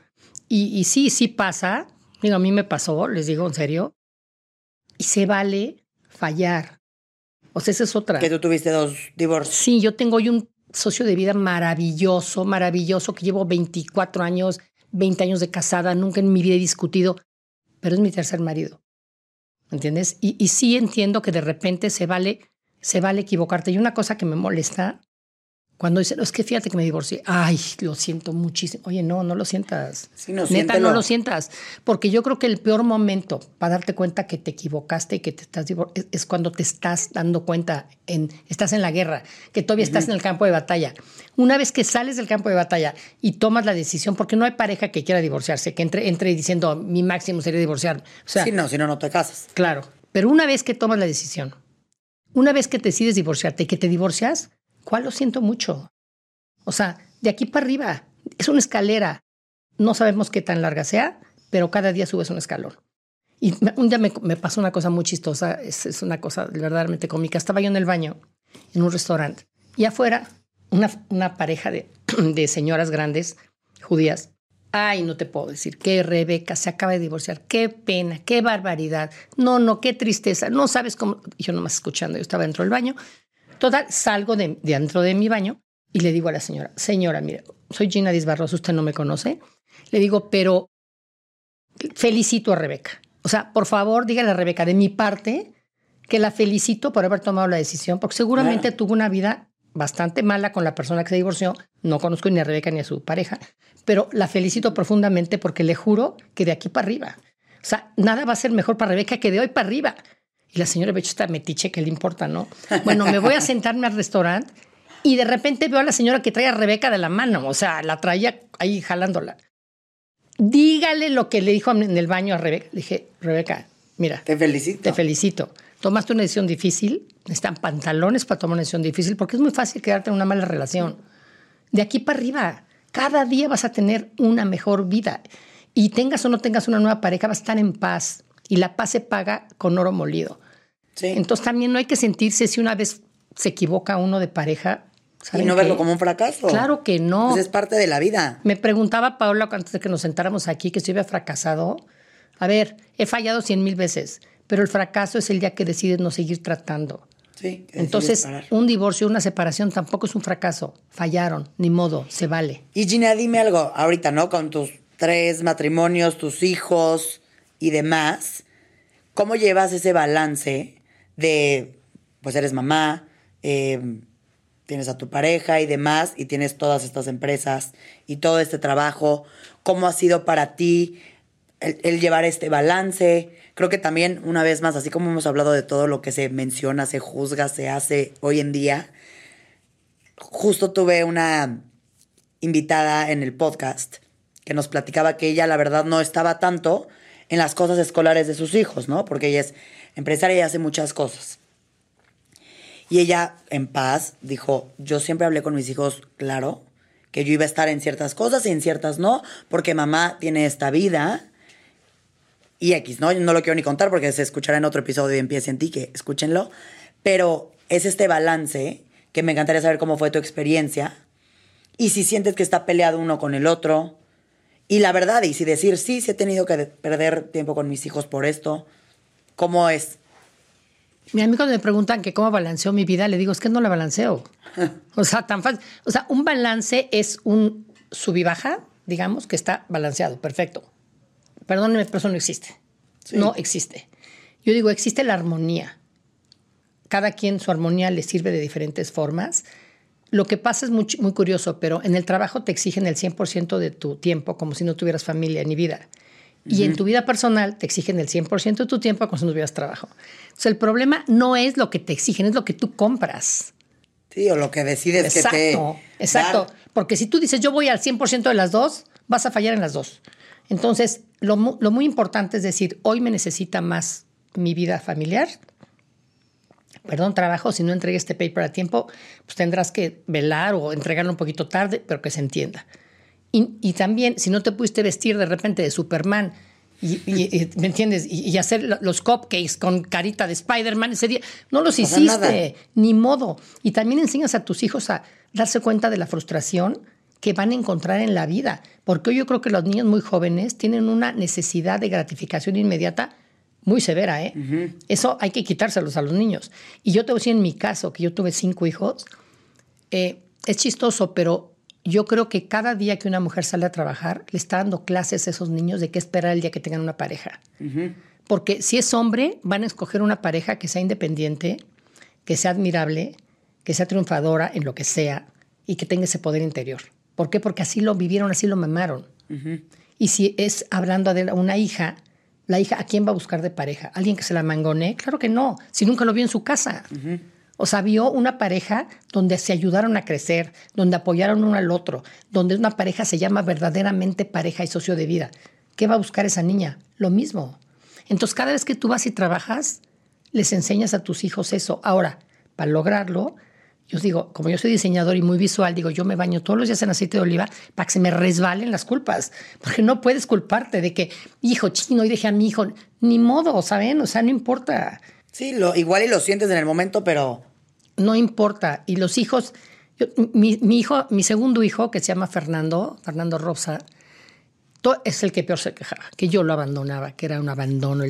Y, y sí, sí pasa. Digo, a mí me pasó, les digo en serio. Y se vale fallar. O sea, esa es otra. Que tú tuviste dos divorcios. Sí, yo tengo hoy un socio de vida maravilloso, maravilloso, que llevo 24 años, 20 años de casada, nunca en mi vida he discutido, pero es mi tercer marido. ¿Entiendes? Y, y sí entiendo que de repente se vale, se vale equivocarte. Y una cosa que me molesta cuando dicen, es que fíjate que me divorcié, ay, lo siento muchísimo. Oye, no, no lo sientas. Sí, no, Neta, no lo sientas. Porque yo creo que el peor momento para darte cuenta que te equivocaste y que te estás divorciando es, cuando te estás dando cuenta, en, estás en la guerra, que todavía estás en el campo de batalla. Una vez que sales del campo de batalla y tomas la decisión, porque no hay pareja que quiera divorciarse, que entre, entre diciendo, mi máximo sería divorciar. O sea, sí, no, si no, no te casas. Claro. Pero una vez que tomas la decisión, una vez que decides divorciarte y que te divorcias, ¿Cuál lo siento mucho? O sea, de aquí para arriba, es una escalera. No sabemos qué tan larga sea, pero cada día subes un escalón. Y un día me, pasó una cosa muy chistosa, es, una cosa verdaderamente cómica. Estaba yo en el baño, en un restaurante, y afuera una, pareja de, señoras grandes, judías. Ay, no te puedo decir, que Rebeca se acaba de divorciar, qué pena, qué barbaridad. No, no, qué tristeza, no sabes cómo. Yo nomás escuchando, yo estaba dentro del baño Total, salgo de, dentro de mi baño y le digo a la señora, señora, mire, soy Gina Disbarroso, usted no me conoce. Le digo, pero felicito a Rebeca. O sea, por favor, dígale a Rebeca de mi parte que la felicito por haber tomado la decisión, porque seguramente tuvo una vida bastante mala con la persona que se divorció. No conozco ni a Rebeca ni a su pareja, pero la felicito profundamente porque le juro que de aquí para arriba. O sea, nada va a ser mejor para Rebeca que de hoy para arriba. Y la señora hecho está metiche, ¿qué le importa, no? Bueno, me voy a sentarme al restaurante y de repente veo a la señora que trae a Rebeca de la mano, o sea, la traía ahí jalándola. Dígale lo que le dijo en el baño a Rebeca. Le dije, Rebeca, mira. Te felicito. Te felicito. Tomaste una decisión difícil, están pantalones para tomar una decisión difícil, porque es muy fácil quedarte en una mala relación. De aquí para arriba, cada día vas a tener una mejor vida. Y tengas o no tengas una nueva pareja, vas a estar en paz. Y la paz se paga con oro molido. Entonces también no hay que sentirse si una vez se equivoca uno de pareja. Y no verlo como un fracaso. Claro que no. Pues es parte de la vida. Me preguntaba Paula antes de que nos sentáramos aquí que si había fracasado. A ver, he fallado cien mil veces, pero el fracaso es el día que decides no seguir tratando. Sí. Entonces, un divorcio, una separación tampoco es un fracaso. Fallaron, ni modo, se vale. Y Gina, dime algo ahorita, ¿no? Con tus tres matrimonios, tus hijos y demás, ¿cómo llevas ese balance de, pues eres mamá, eh, tienes a tu pareja y demás, y tienes todas estas empresas y todo este trabajo. ¿Cómo ha sido para ti el, llevar este balance? Creo que también, una vez más, así como hemos hablado de todo lo que se menciona, se juzga, se hace hoy en día, justo tuve una invitada en el podcast que nos platicaba que ella, la verdad, no estaba tanto en las cosas escolares de sus hijos, ¿no? Porque ella es empresaria y hace muchas cosas. Y ella, en paz, dijo, yo siempre hablé con mis hijos, claro, que yo iba a estar en ciertas cosas y en ciertas no, porque mamá tiene esta vida y X, ¿no? Yo no lo quiero ni contar porque se escuchará en otro episodio de Empieza en ti, que escúchenlo, pero es este balance que me encantaría saber cómo fue tu experiencia y si sientes que está peleado uno con el otro. Y la verdad, y si decir, sí, sí he tenido que perder tiempo con mis hijos por esto, ¿cómo es? Mi amigo me preguntan que cómo balanceo mi vida, le digo, es que no la balanceo. o sea, tan fácil. O sea, un balance es un sub y baja, digamos, que está balanceado, perfecto. Perdóneme, pero eso no existe. No existe. Yo digo, existe la armonía. Cada quien su armonía le sirve de diferentes formas. Lo que pasa es muy, muy curioso, pero en el trabajo te exigen el 100% de tu tiempo como si no tuvieras familia ni vida. Y en tu vida personal te exigen el 100% de tu tiempo si no tuvieras trabajo. Entonces el problema no es lo que te exigen, es lo que tú compras. Sí, o lo que decides exacto, que te. Exacto. Porque si tú dices yo voy al 100% de las dos, vas a fallar en las dos. Entonces, lo, lo muy importante es decir, hoy me necesita más mi vida familiar perdón, trabajo, si no entregué este paper a tiempo, pues tendrás que velar o entregarlo un poquito tarde, pero que se entienda. Y, también, si no te pudiste vestir de repente de Superman, y, ¿me entiendes? Y, hacer los cupcakes con carita de Spider-Man ese día, no los hiciste, ni modo. Y también enseñas a tus hijos a darse cuenta de la frustración que van a encontrar en la vida. Porque yo creo que los niños muy jóvenes tienen una necesidad de gratificación inmediata muy severa, ¿eh? Eso hay que quitárselos a los niños. Y yo te voy a decir en mi caso, que yo tuve cinco hijos, eh, es chistoso, pero yo creo que cada día que una mujer sale a trabajar, le está dando clases a esos niños de qué esperar el día que tengan una pareja. Porque si es hombre, van a escoger una pareja que sea independiente, que sea admirable, que sea triunfadora en lo que sea y que tenga ese poder interior. ¿Por qué? Porque así lo vivieron, así lo mamaron. Y si es hablando de una hija, la hija, ¿a quién va a buscar de pareja? ¿Alguien que se la mangone? Claro que no, si nunca lo vio en su casa. O sea, vio una pareja donde se ayudaron a crecer, donde apoyaron uno al otro, donde una pareja se llama verdaderamente pareja y socio de vida. ¿Qué va a buscar esa niña? Lo mismo. Entonces, cada vez que tú vas y trabajas, les enseñas a tus hijos eso. Ahora, para lograrlo, yo digo, como yo soy diseñador y muy visual, digo, yo me baño todos los días en aceite de oliva para que se me resbalen las culpas. Porque no puedes culparte de que, hijo chino, y dejé a mi hijo. Ni modo, ¿saben? O sea, no importa. Sí, lo, igual y lo sientes en el momento, pero. No importa. Y los hijos. mi, hijo, mi segundo hijo, que se llama Fernando, Fernando Rosa, es el que peor se quejaba, que yo lo abandonaba, que era un abandono.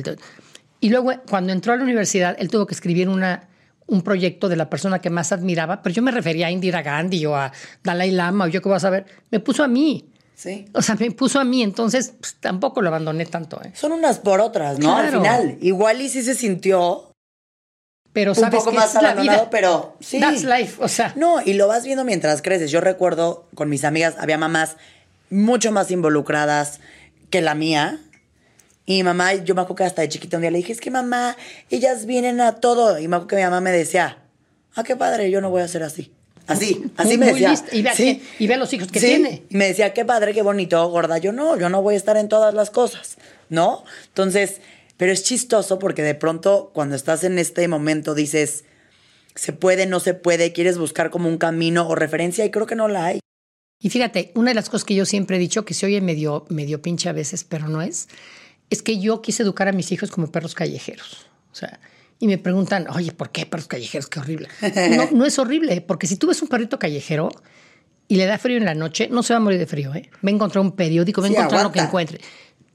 Y luego, cuando entró a la universidad, él tuvo que escribir una un proyecto de la persona que más admiraba, pero yo me refería a Indira Gandhi o a Dalai Lama o yo qué voy a saber, me puso a mí. Sí. O sea, me puso a mí, entonces pues, tampoco lo abandoné tanto. ¿eh? Son unas por otras, ¿no? Al final, igual y sí se sintió pero un poco más abandonado, pero sí. That's life, o sea. No, y lo vas viendo mientras creces. Yo recuerdo con mis amigas, había mamás mucho más involucradas que la mía. Y mi mamá, yo me acuerdo que hasta de chiquita un día le dije, es que mamá, ellas vienen a todo. Y me acuerdo que mi mamá me decía, ah, qué padre, yo no voy a ser así. Así, así me decía. Y ve, y ve a los hijos que tiene. Y me decía, qué padre, qué bonito, gorda. Yo no, yo no voy a estar en todas las cosas, ¿no? Entonces, pero es chistoso porque de pronto cuando estás en este momento dices, se puede, no se puede, quieres buscar como un camino o referencia y creo que no la hay. Y fíjate, una de las cosas que yo siempre he dicho, que se oye medio, medio pinche a veces, pero no es, es que yo quise educar a mis hijos como perros callejeros. O sea, y me preguntan, oye, ¿por qué perros callejeros? Qué horrible. No, no es horrible, porque si tú ves un perrito callejero y le da frío en la noche, no se va a morir de frío, ¿eh? Va a encontrar un periódico, va a encontrar lo que encuentre.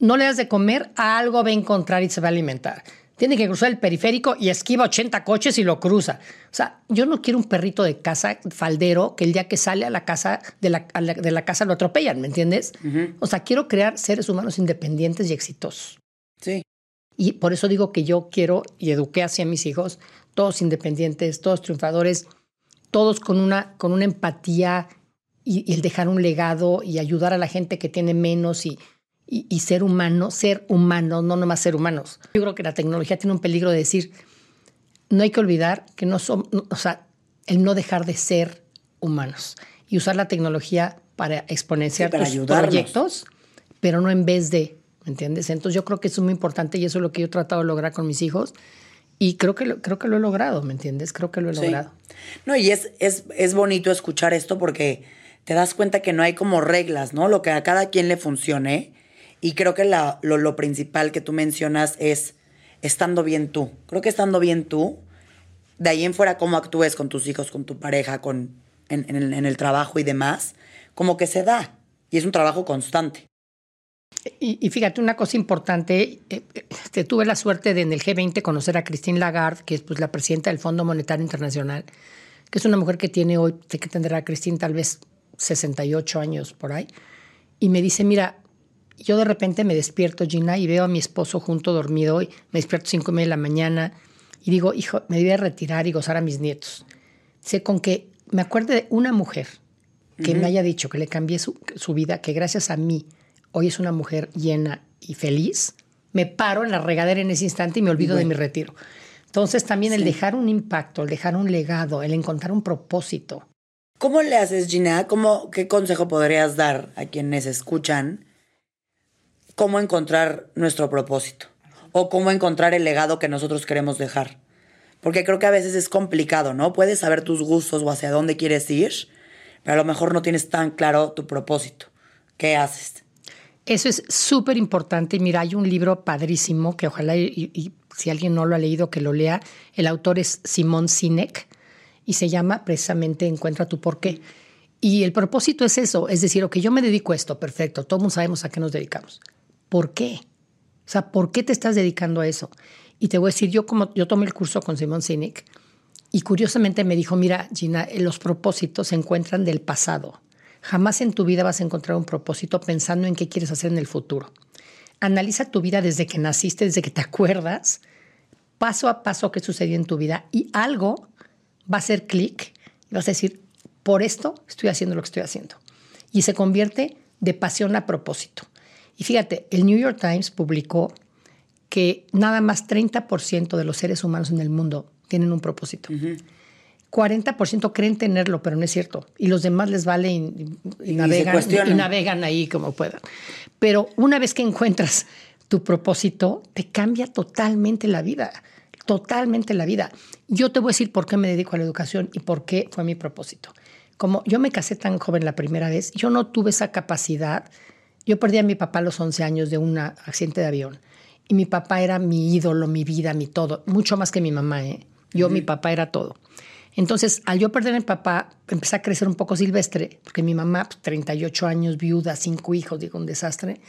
No le das de comer, algo va a encontrar y se va a alimentar tiene que cruzar el periférico y esquiva 80 coches y lo cruza. O sea, yo no quiero un perrito de casa faldero que el día que sale a la casa de la, de la casa lo atropellan, ¿me entiendes? O sea, quiero crear seres humanos independientes y exitosos. Sí. Y por eso digo que yo quiero y eduqué hacia mis hijos, todos independientes, todos triunfadores, todos con una, con una empatía y, y el dejar un legado y ayudar a la gente que tiene menos y, y, ser humano, ser humano, no nomás ser humanos. Yo creo que la tecnología tiene un peligro de decir, no hay que olvidar que no somos, o sea, el no dejar de ser humanos y usar la tecnología para exponenciar tus proyectos, pero no en vez de, ¿me entiendes? Entonces yo creo que eso es muy importante y eso es lo que yo he tratado de lograr con mis hijos Y creo que, lo, creo que lo he logrado, ¿me entiendes? Creo que lo he logrado. No, y es, es, es bonito escuchar esto porque te das cuenta que no hay como reglas, ¿no? Lo que a cada quien le funcione. Y creo que la, lo, lo principal que tú mencionas es estando bien tú. Creo que estando bien tú, de ahí en fuera cómo actúes con tus hijos, con tu pareja, con, en, en, el, en el trabajo y demás, como que se da. Y es un trabajo constante. Y, y, fíjate, una cosa importante, eh, eh, tuve la suerte de en el G20 conocer a Christine Lagarde, que es pues, la presidenta del Fondo Monetario Internacional, que es una mujer que tiene hoy, que tendrá Christine tal vez 68 años por ahí, y me dice, mira, yo de repente me despierto, Gina, y veo a mi esposo junto dormido, y me despierto cinco y media de la mañana, y digo, hijo, me debía retirar y gozar a mis nietos. Sé con que me acuerde de una mujer que uh -huh. me haya dicho que le cambié su, su vida, que gracias a mí hoy es una mujer llena y feliz, me paro en la regadera en ese instante y me olvido bueno. de mi retiro. Entonces también sí. el dejar un impacto, el dejar un legado, el encontrar un propósito. ¿Cómo le haces, Gina? ¿Cómo, ¿Qué consejo podrías dar a quienes escuchan? ¿Cómo encontrar nuestro propósito? ¿O cómo encontrar el legado que nosotros queremos dejar? Porque creo que a veces es complicado, ¿no? Puedes saber tus gustos o hacia dónde quieres ir, pero a lo mejor no tienes tan claro tu propósito. ¿Qué haces? Eso es súper importante. Mira, hay un libro padrísimo que ojalá, y, si alguien no lo ha leído, que lo lea. El autor es Simón Sinek y se llama precisamente Encuentra tu porqué. Y el propósito es eso, es decir, ok, yo me dedico a esto, perfecto, todos sabemos a qué nos dedicamos. ¿Por qué? O sea, ¿por qué te estás dedicando a eso? Y te voy a decir, yo como yo tomé el curso con Simón Sinek y curiosamente me dijo, mira, Gina, los propósitos se encuentran del pasado. Jamás en tu vida vas a encontrar un propósito pensando en qué quieres hacer en el futuro. Analiza tu vida desde que naciste, desde que te acuerdas, paso a paso qué sucedió en tu vida y algo va a hacer clic y vas a decir, por esto estoy haciendo lo que estoy haciendo. Y se convierte de pasión a propósito. Y fíjate, el New York Times publicó que nada más 30% de los seres humanos en el mundo tienen un propósito. Uh -huh. 40% creen tenerlo, pero no es cierto. Y los demás les vale y, y, y navegan, y navegan ahí como puedan. Pero una vez que encuentras tu propósito, te cambia totalmente la vida. Totalmente la vida. Yo te voy a decir por qué me dedico a la educación y por qué fue mi propósito. Como yo me casé tan joven la primera vez, yo no tuve esa capacidad. Yo perdí a mi papá a los 11 años de un accidente de avión. Y mi papá era mi ídolo, mi vida, mi todo. Mucho más que mi mamá, ¿eh? Yo, uh -huh. mi papá era todo. Entonces, al yo perder a mi papá, empecé a crecer un poco silvestre, porque mi mamá, pues, 38 años, viuda, cinco hijos, digo, un desastre.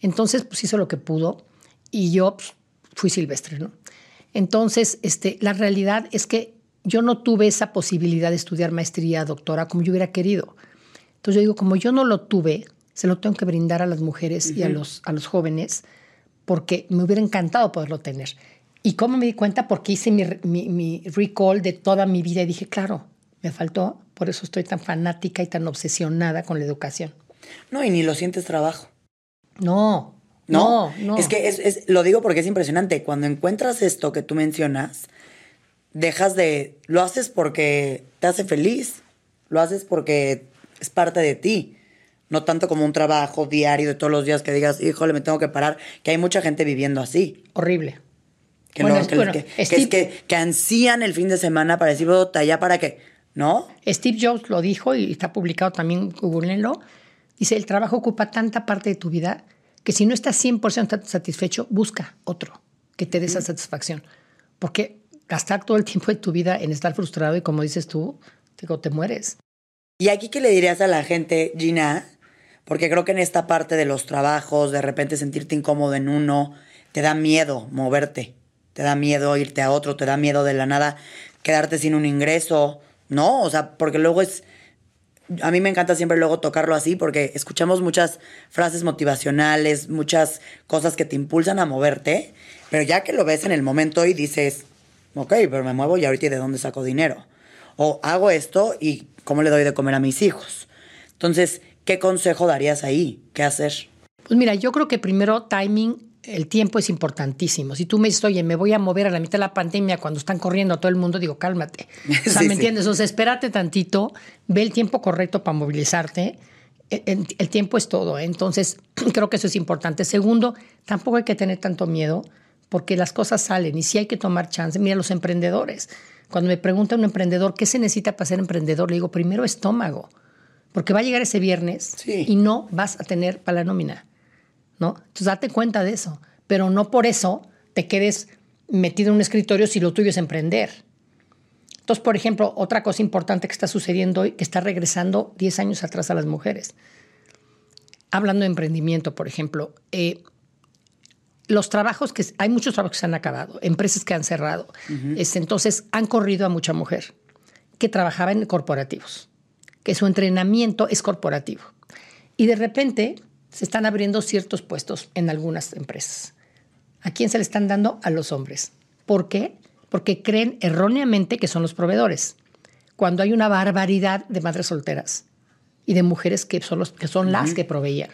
Entonces, pues hizo lo que pudo y yo pues, fui silvestre, ¿no? Entonces, este, la realidad es que yo no tuve esa posibilidad de estudiar maestría, doctora, como yo hubiera querido. Entonces, yo digo, como yo no lo tuve, se lo tengo que brindar a las mujeres uh -huh. y a los, a los jóvenes, porque me hubiera encantado poderlo tener. ¿Y cómo me di cuenta? Porque hice mi, mi, mi, recall de toda mi vida y dije, claro, me faltó, por eso estoy tan fanática y tan obsesionada con la educación. No, y ni lo sientes trabajo. No, no, no. no. Es que es, es, lo digo porque es impresionante. Cuando encuentras esto que tú mencionas, dejas de, lo haces porque te hace feliz, lo haces porque es parte de ti. No tanto como un trabajo diario de todos los días que digas, híjole, me tengo que parar, que hay mucha gente viviendo así. Horrible. Que, bueno, no, que, bueno, que, Steve, que, es que, ansían el fin de semana para decir, ya para qué, ¿no? Steve Jobs lo dijo y está publicado también, googleenlo. Dice, el trabajo ocupa tanta parte de tu vida que si no estás 100% satisfecho, busca otro que te dé esa satisfacción. Porque gastar todo el tiempo de tu vida en estar frustrado y como dices tú, digo, te mueres. ¿Y aquí qué le dirías a la gente, Gina? Porque creo que en esta parte de los trabajos, de repente sentirte incómodo en uno, te da miedo moverte te da miedo irte a otro, te da miedo de la nada quedarte sin un ingreso, ¿no? O sea, porque luego es... A mí me encanta siempre luego tocarlo así porque escuchamos muchas frases motivacionales, muchas cosas que te impulsan a moverte, pero ya que lo ves en el momento y dices, ok, pero me muevo y ahorita ¿y de dónde saco dinero? O hago esto y ¿cómo le doy de comer a mis hijos? Entonces, ¿qué consejo darías ahí? ¿Qué hacer? Pues mira, yo creo que primero timing el tiempo es importantísimo. Si tú me dices, oye, me voy a mover a la mitad de la pandemia cuando están corriendo a todo el mundo, digo, cálmate. O sea, sí, ¿me sí. entiendes? O sea, espérate tantito, ve el tiempo correcto para movilizarte. El, el tiempo es todo. ¿eh? Entonces, creo que eso es importante. Segundo, tampoco hay que tener tanto miedo porque las cosas salen y sí hay que tomar chance. Mira, los emprendedores. Cuando me pregunta un emprendedor qué se necesita para ser emprendedor, le digo primero estómago, porque va a llegar ese viernes y no vas a tener para la nómina. ¿no? Entonces date cuenta de eso, pero no por eso te quedes metido en un escritorio si lo tuyo es emprender. Entonces, por ejemplo, otra cosa importante que está sucediendo hoy, que está regresando 10 años atrás a las mujeres. Hablando de emprendimiento, por ejemplo, eh, los trabajos que hay muchos trabajos que se han acabado, empresas que han cerrado. Este, entonces han corrido a mucha mujer que trabajaba en corporativos, que su entrenamiento es corporativo. Y de repente se están abriendo ciertos puestos en algunas empresas. ¿A quién se le están dando? A los hombres. ¿Por qué? Porque creen erróneamente que son los proveedores, cuando hay una barbaridad de madres solteras y de mujeres que son, los, que son las que proveían.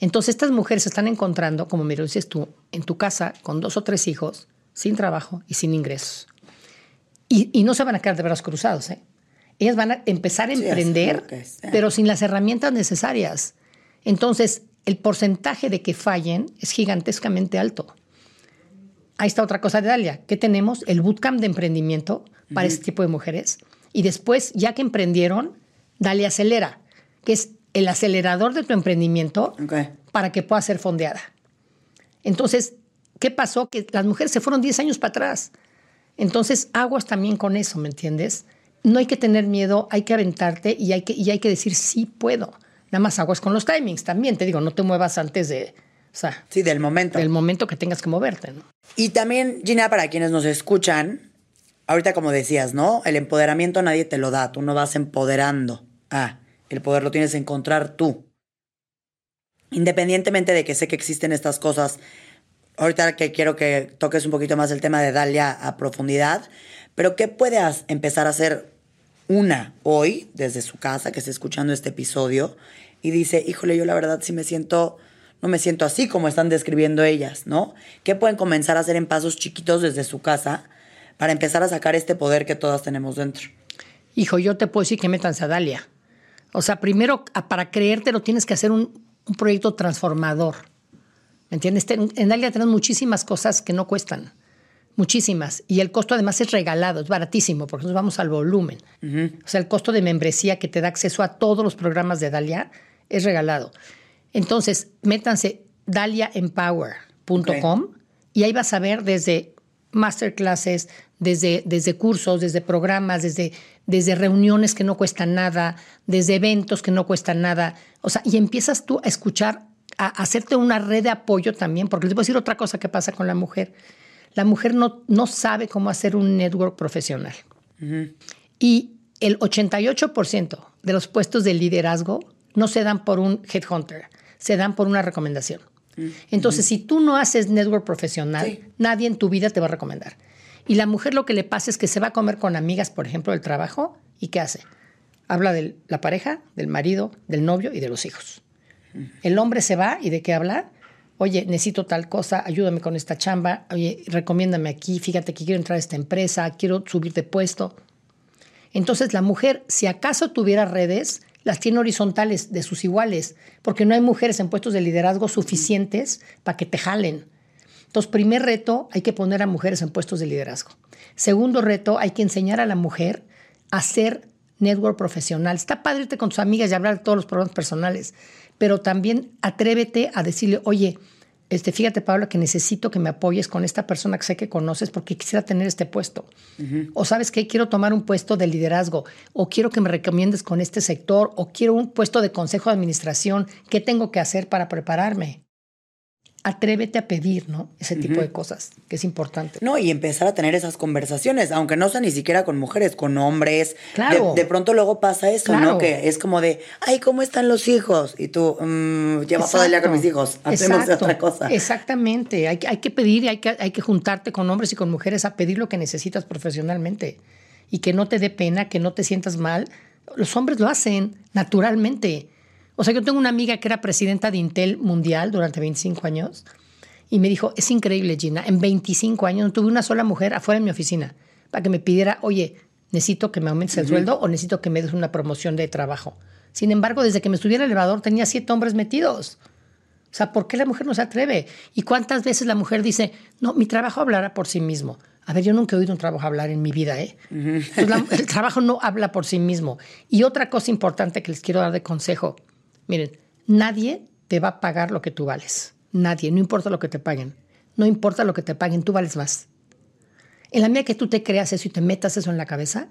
Entonces estas mujeres se están encontrando, como me lo dices tú, en tu casa con dos o tres hijos, sin trabajo y sin ingresos. Y, no se van a quedar de brazos cruzados. ¿eh? Ellas van a empezar a emprender, pero sin las herramientas necesarias. Entonces, el porcentaje de que fallen es gigantescamente alto. Ahí está otra cosa de Dalia. ¿Qué tenemos? El bootcamp de emprendimiento para este tipo de mujeres. Y después, ya que emprendieron, Dalia Acelera, que es el acelerador de tu emprendimiento para que pueda ser fondeada. Entonces, ¿qué pasó? Que las mujeres se fueron 10 años para atrás. Entonces, aguas también con eso, ¿me entiendes? No hay que tener miedo, hay que aventarte y hay que, y hay que decir, sí puedo. Nada más aguas con los timings también. Te digo, no te muevas antes de... O sea, sí, del momento. Del momento que tengas que moverte, ¿no? Y también, Gina, para quienes nos escuchan, ahorita como decías, ¿no? El empoderamiento nadie te lo da, tú no vas empoderando. Ah, el poder lo tienes que encontrar tú. Independientemente de que sé que existen estas cosas, ahorita que quiero que toques un poquito más el tema de Dalia a profundidad, pero ¿qué puedes empezar a hacer una hoy desde su casa que esté escuchando este episodio y dice, híjole, yo la verdad sí me siento, no me siento así como están describiendo ellas, ¿no? ¿Qué pueden comenzar a hacer en pasos chiquitos desde su casa para empezar a sacar este poder que todas tenemos dentro? Hijo, yo te puedo decir que metanse a Dalia. O sea, primero, para creértelo, tienes que hacer un, proyecto transformador. ¿Me entiendes? En Dalia tenemos muchísimas cosas que no cuestan. Muchísimas. Y el costo además es regalado, es baratísimo, porque nos vamos al volumen. O sea, el costo de membresía que te da acceso a todos los programas de Dalia es regalado. Entonces, métanse daliaempower.com y ahí vas a ver desde masterclasses, desde, desde cursos, desde programas, desde, desde reuniones que no cuestan nada, desde eventos que no cuestan nada. O sea, y empiezas tú a escuchar, a hacerte una red de apoyo también, porque les voy a decir otra cosa que pasa con la mujer. La mujer no, no sabe cómo hacer un network profesional. Y el 88% de los puestos de liderazgo no se dan por un headhunter, se dan por una recomendación. Entonces, si tú no haces network profesional, nadie en tu vida te va a recomendar. Y la mujer lo que le pasa es que se va a comer con amigas, por ejemplo, del trabajo, ¿y qué hace? Habla de la pareja, del marido, del novio y de los hijos. El hombre se va y de qué habla? Oye, necesito tal cosa, ayúdame con esta chamba, oye, recomiéndame aquí, fíjate que quiero entrar a esta empresa, quiero subir de puesto. Entonces la mujer, si acaso tuviera redes, las tiene horizontales de sus iguales, porque no hay mujeres en puestos de liderazgo suficientes para que te jalen. Entonces, primer reto, hay que poner a mujeres en puestos de liderazgo. Segundo reto, hay que enseñar a la mujer a ser network profesional. Está padre irte con tus amigas y hablar de todos los problemas personales, pero también atrévete a decirle, oye, este, fíjate, Pablo, que necesito que me apoyes con esta persona que sé que conoces porque quisiera tener este puesto. O sabes que quiero tomar un puesto de liderazgo, o quiero que me recomiendes con este sector, o quiero un puesto de consejo de administración. ¿Qué tengo que hacer para prepararme? Atrévete a pedir, ¿no? Ese tipo de cosas, que es importante. No, y empezar a tener esas conversaciones, aunque no sea ni siquiera con mujeres, con hombres. Claro. De, pronto luego pasa eso, ¿no? Que es como de, ay, ¿cómo están los hijos? Y tú, mmm, llevo todo el día con mis hijos, hacemos otra cosa. Exactamente, hay, hay que pedir, hay que, hay que juntarte con hombres y con mujeres a pedir lo que necesitas profesionalmente. Y que no te dé pena, que no te sientas mal. Los hombres lo hacen naturalmente o sea, yo tengo una amiga que era presidenta de Intel Mundial durante 25 años y me dijo, es increíble, Gina, en 25 años no tuve una sola mujer afuera de mi oficina para que me pidiera, oye, necesito que me aumentes el sueldo o necesito que me des una promoción de trabajo. Sin embargo, desde que me estuviera en el elevador tenía siete hombres metidos. O sea, ¿por qué la mujer no se atreve? ¿Y cuántas veces la mujer dice, no, mi trabajo hablará por sí mismo? A ver, yo nunca he oído un trabajo hablar en mi vida, ¿eh? Pues el trabajo no habla por sí mismo. Y otra cosa importante que les quiero dar de consejo, miren, nadie te va a pagar lo que tú vales. Nadie, no importa lo que te paguen. No importa lo que te paguen, tú vales más. En la medida que tú te creas eso y te metas eso en la cabeza,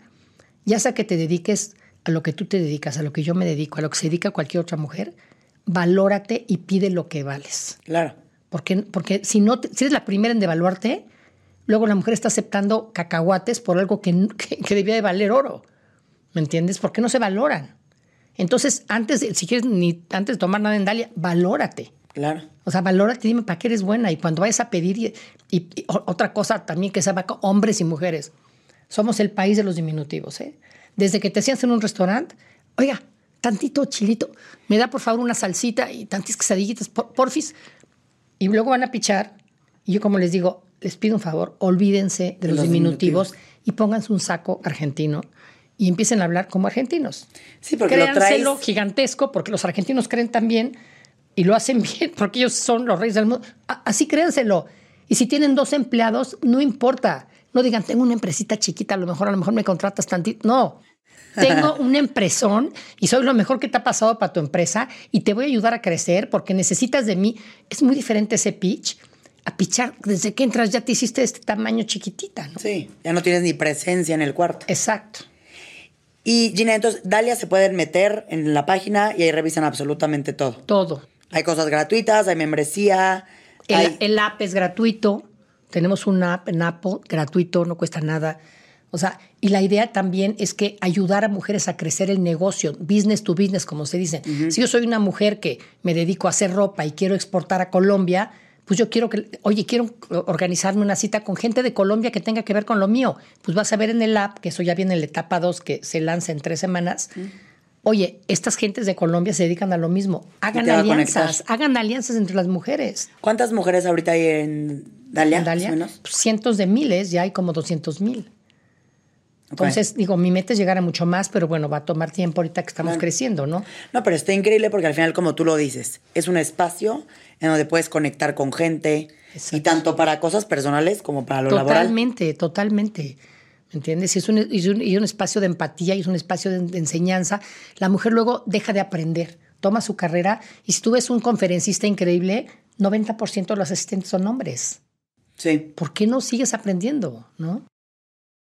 ya sea que te dediques a lo que tú te dedicas, a lo que yo me dedico, a lo que se dedica cualquier otra mujer, valórate y pide lo que vales. Claro. Porque, porque si, no si eres la primera en devaluarte, luego la mujer está aceptando cacahuates por algo que, que, debía de valer oro. ¿Me entiendes? ¿Por qué no se valoran? Entonces, antes de, si quieres, ni antes de tomar nada en Dalia, valórate. Claro. O sea, valórate, dime para qué eres buena. Y cuando vayas a pedir, y, otra cosa también que se va hombres y mujeres, somos el país de los diminutivos. ¿eh? Desde que te sientas en un restaurante, oiga, tantito chilito, me da por favor una salsita y tantas quesadillitas, porfis. Y luego van a pichar. Y yo, como les digo, les pido un favor, olvídense de, los, diminutivos, y pónganse un saco argentino y empiecen a hablar como argentinos. Sí, porque lo traes... gigantesco, porque los argentinos creen también y lo hacen bien, porque ellos son los reyes del mundo. Así créanselo. Y si tienen dos empleados, no importa. No digan, tengo una empresita chiquita, a lo mejor, a lo mejor me contratas tantito. No. Tengo un empresón y soy lo mejor que te ha pasado para tu empresa y te voy a ayudar a crecer porque necesitas de mí. Es muy diferente ese pitch a pichar. Desde que entras ya te hiciste este tamaño chiquitita, ¿no? Sí, ya no tienes ni presencia en el cuarto. Exacto. Y Gina, entonces, Dalia se pueden meter en la página y ahí revisan absolutamente todo. Todo. Hay cosas gratuitas, hay membresía. El, el app es gratuito. Tenemos un app en Apple gratuito, no cuesta nada. O sea, y la idea también es que ayudar a mujeres a crecer el negocio, business to business, como se dice. Si yo soy una mujer que me dedico a hacer ropa y quiero exportar a Colombia, pues yo quiero que, oye, quiero organizarme una cita con gente de Colombia que tenga que ver con lo mío. Pues vas a ver en el app, que eso ya viene en la etapa 2, que se lanza en tres semanas. Oye, estas gentes de Colombia se dedican a lo mismo. Hagan alianzas, hagan alianzas entre las mujeres. ¿Cuántas mujeres ahorita hay en Dalia? Dalia pues cientos de miles, ya hay como 200 mil. Entonces, digo, mi meta es llegar a mucho más, pero bueno, va a tomar tiempo ahorita que estamos creciendo, ¿no? No, pero está increíble porque al final, como tú lo dices, es un espacio en donde puedes conectar con gente y tanto para cosas personales como para lo laboral. Totalmente, totalmente. ¿Me entiendes? Y es, un, y un, espacio de empatía y es un espacio de, enseñanza. La mujer luego deja de aprender, toma su carrera y si tú ves un conferencista increíble, 90% de los asistentes son hombres. Sí. ¿Por qué no sigues aprendiendo? ¿No?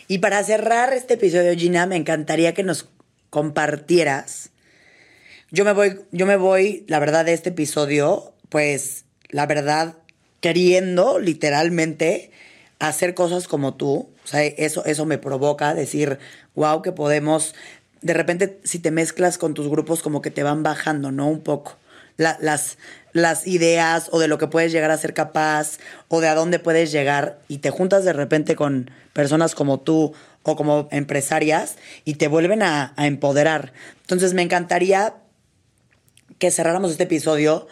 Y para cerrar este episodio, Gina, me encantaría que nos compartieras. Yo me voy, yo me voy, la verdad, de este episodio, pues, la verdad, queriendo literalmente hacer cosas como tú. O sea, eso, eso me provoca decir, wow, que podemos. De repente, si te mezclas con tus grupos, como que te van bajando, ¿no? Un poco. las, las ideas o de lo que puedes llegar a ser capaz o de a dónde puedes llegar y te juntas de repente con personas como tú o como empresarias y te vuelven a, empoderar. Entonces me encantaría que cerráramos este episodio,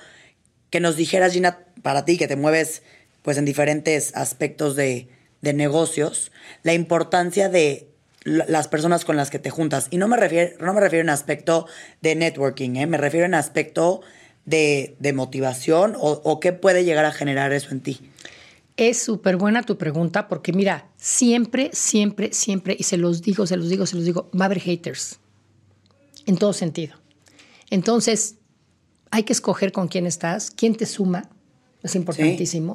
que nos dijeras, Gina, para ti que te mueves pues en diferentes aspectos de, de negocios, la importancia de las personas con las que te juntas. Y no me refiero, no me refiero en aspecto de networking, ¿eh? me refiero en aspecto de, motivación o, qué puede llegar a generar eso en ti? Es súper buena tu pregunta porque mira, siempre, siempre, siempre, y se los digo, se los digo, se los digo, va a haber haters. En todo sentido. Entonces, hay que escoger con quién estás, quién te suma, es importantísimo,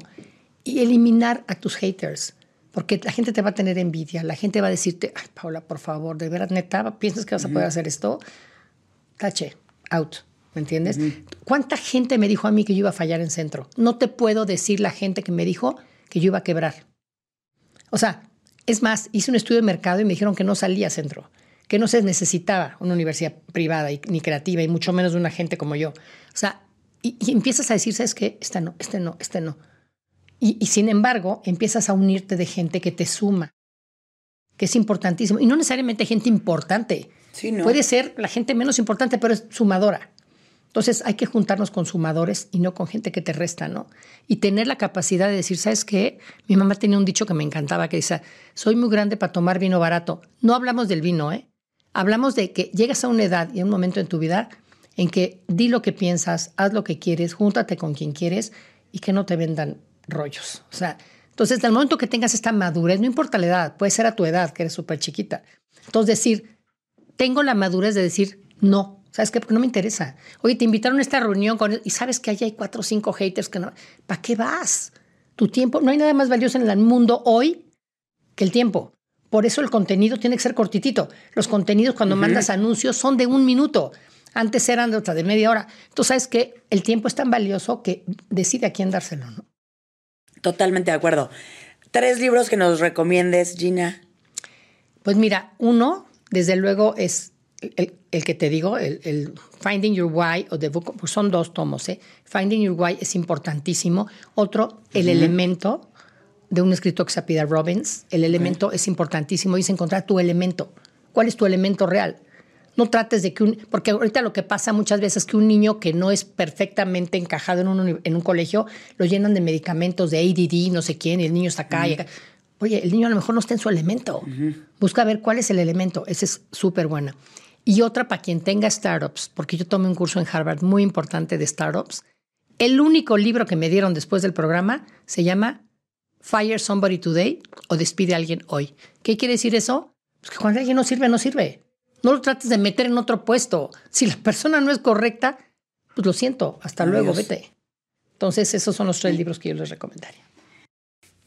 y eliminar a tus haters. Porque la gente te va a tener envidia, la gente va a decirte, ay, Paula, por favor, de veras, neta, ¿piensas que vas a poder hacer esto? Tache, out. ¿Me entiendes? ¿Cuánta gente me dijo a mí que yo iba a fallar en centro? No te puedo decir la gente que me dijo que yo iba a quebrar. O sea, es más, hice un estudio de mercado y me dijeron que no salía centro, que no se necesitaba una universidad privada y, ni creativa y mucho menos de una gente como yo. O sea, y, empiezas a decir, ¿sabes qué? Este no, este no, este no. Y, y sin embargo, empiezas a unirte de gente que te suma, que es importantísimo. Y no necesariamente gente importante. Sí, ¿no? Puede ser la gente menos importante, pero es sumadora. Entonces hay que juntarnos con sumadores y no con gente que te resta, ¿no? Y tener la capacidad de decir, ¿sabes qué? Mi mamá tenía un dicho que me encantaba que dice, soy muy grande para tomar vino barato. No hablamos del vino, ¿eh? Hablamos de que llegas a una edad y a un momento en tu vida en que di lo que piensas, haz lo que quieres, júntate con quien quieres y que no te vendan rollos. O sea, entonces, al momento que tengas esta madurez, no importa la edad, puede ser a tu edad, que eres súper chiquita. Entonces, decir, tengo la madurez de decir no. ¿Sabes qué? Porque no me interesa. Oye, te invitaron a esta reunión con, y sabes que allá hay cuatro o cinco haters que no. ¿Para qué vas? Tu tiempo, no hay nada más valioso en el mundo hoy que el tiempo. Por eso el contenido tiene que ser cortitito. Los contenidos cuando mandas anuncios son de un minuto. Antes eran de otra, de media hora. Entonces, ¿sabes que El tiempo es tan valioso que decide a quién dárselo, ¿no? Totalmente de acuerdo. Tres libros que nos recomiendes, Gina. Pues mira, uno, desde luego, es el, que te digo, el, Finding Your Why, o The Book, pues son dos tomos, ¿eh? Finding Your Why es importantísimo. Otro, El Elemento, de un escritor que se apida Robbins. El elemento es importantísimo, es encontrar tu elemento. ¿Cuál es tu elemento real? No trates de que un... Porque ahorita lo que pasa muchas veces es que un niño que no es perfectamente encajado en un, en un colegio, lo llenan de medicamentos, de ADD, no sé quién, y el niño está acá. Oye, el niño a lo mejor no está en su elemento. Busca ver cuál es el elemento. Ese es súper buena. Y otra para quien tenga startups, porque yo tomé un curso en Harvard muy importante de startups. El único libro que me dieron después del programa se llama Fire Somebody Today o Despide a alguien hoy. ¿Qué quiere decir eso? Pues que cuando alguien no sirve, no sirve. No lo trates de meter en otro puesto. Si la persona no es correcta, pues lo siento, hasta luego, vete. Entonces, esos son los tres libros que yo les recomendaría.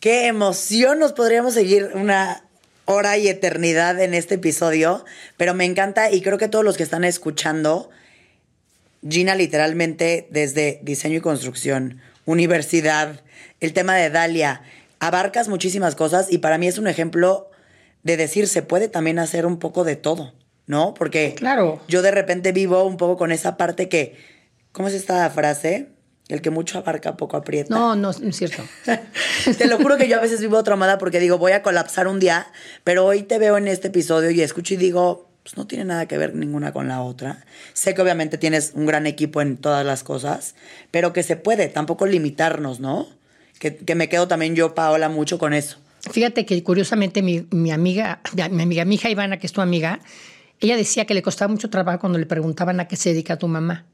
Qué emoción, nos podríamos seguir una hora y eternidad en este episodio, pero me encanta y creo que todos los que están escuchando, Gina literalmente desde diseño y construcción, universidad, el tema de Dalia, abarcas muchísimas cosas y para mí es un ejemplo de decir, se puede también hacer un poco de todo. ¿no? Porque claro. yo de repente vivo un poco con esa parte que, ¿cómo es esta frase? El que mucho abarca, poco aprieta. No, no, es cierto. te lo juro que yo a veces vivo traumada porque digo, voy a colapsar un día, pero hoy te veo en este episodio y escucho y digo, pues no tiene nada que ver ninguna con la otra. Sé que obviamente tienes un gran equipo en todas las cosas, pero que se puede, tampoco limitarnos, ¿no? Que, que me quedo también yo, Paola, mucho con eso. Fíjate que curiosamente mi, mi amiga, mi amiga, mi hija Ivana, que es tu amiga, ella decía que le costaba mucho trabajo cuando le preguntaban a qué se dedica tu mamá.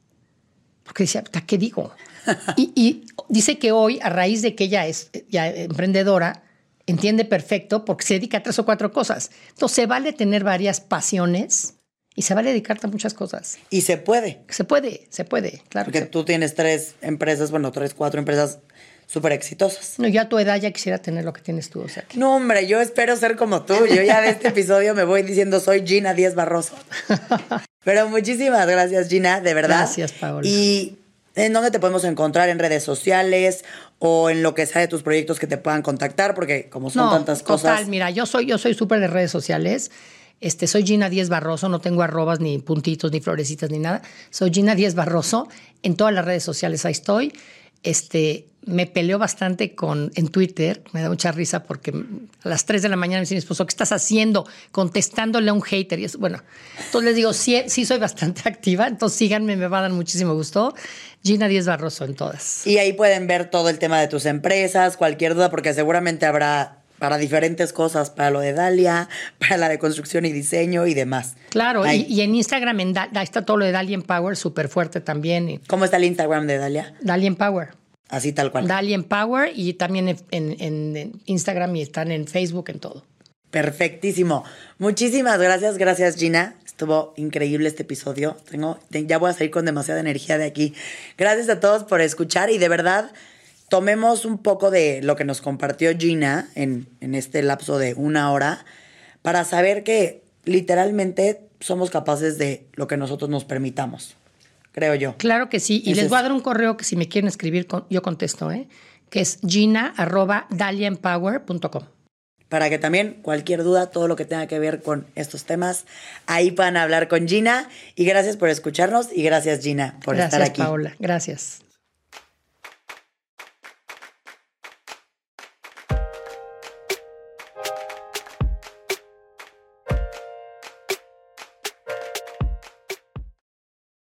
Porque decía, ¿qué digo? y, dice que hoy, a raíz de que ella es ya emprendedora, entiende perfecto porque se dedica a tres o cuatro cosas. Entonces, se vale tener varias pasiones y se vale dedicarte a muchas cosas. Y se puede. Se puede, se puede, claro. Porque tú tienes tres empresas, bueno, tres, cuatro empresas súper exitosas. No, yo a tu edad ya quisiera tener lo que tienes tú. O sea No, hombre, yo espero ser como tú. Yo ya de este episodio me voy diciendo soy Gina Díaz Barroso. Pero muchísimas gracias, Gina, de verdad. Gracias, Paola. Y ¿En dónde te podemos encontrar? ¿En redes sociales o en lo que sea de tus proyectos que te puedan contactar? Porque como son tantas cosas. Total, mira, yo soy, yo soy súper de redes sociales. Este, soy Gina Díez Barroso, no tengo arrobas, ni puntitos, ni florecitas, ni nada. Soy Gina Díez Barroso. En todas las redes sociales ahí estoy. Este, me peleó bastante con, en Twitter, me da mucha risa porque a las 3 de la mañana me dice mi esposo, ¿qué estás haciendo? Contestándole a un hater. Y es, bueno, entonces les digo, sí, sí soy bastante activa, entonces síganme, me va a dar muchísimo gusto. Gina Díez Barroso en todas. Y ahí pueden ver todo el tema de tus empresas, cualquier duda, porque seguramente habrá para diferentes cosas, para lo de Dalia, para la de construcción y diseño y demás. Claro, y, en Instagram en ahí está todo lo de Dalia Power súper fuerte también. ¿Cómo está el Instagram de Dalia? Dalia Power. Así tal cual. Dalia Power y también en, en, Instagram y están en Facebook, en todo. Perfectísimo. Muchísimas gracias, gracias Gina. Estuvo increíble este episodio. Tengo, ya voy a salir con demasiada energía de aquí. Gracias a todos por escuchar y de verdad tomemos un poco de lo que nos compartió Gina en, en este lapso de una hora para saber que literalmente somos capaces de lo que nosotros nos permitamos, creo yo. Claro que sí. Y les voy a dar un correo que si me quieren escribir, yo contesto, ¿eh? que es gina.daliaempower.com. Para que también cualquier duda, todo lo que tenga que ver con estos temas, ahí puedan hablar con Gina. Y gracias por escucharnos y gracias Gina por estar aquí. Gracias Paola, gracias.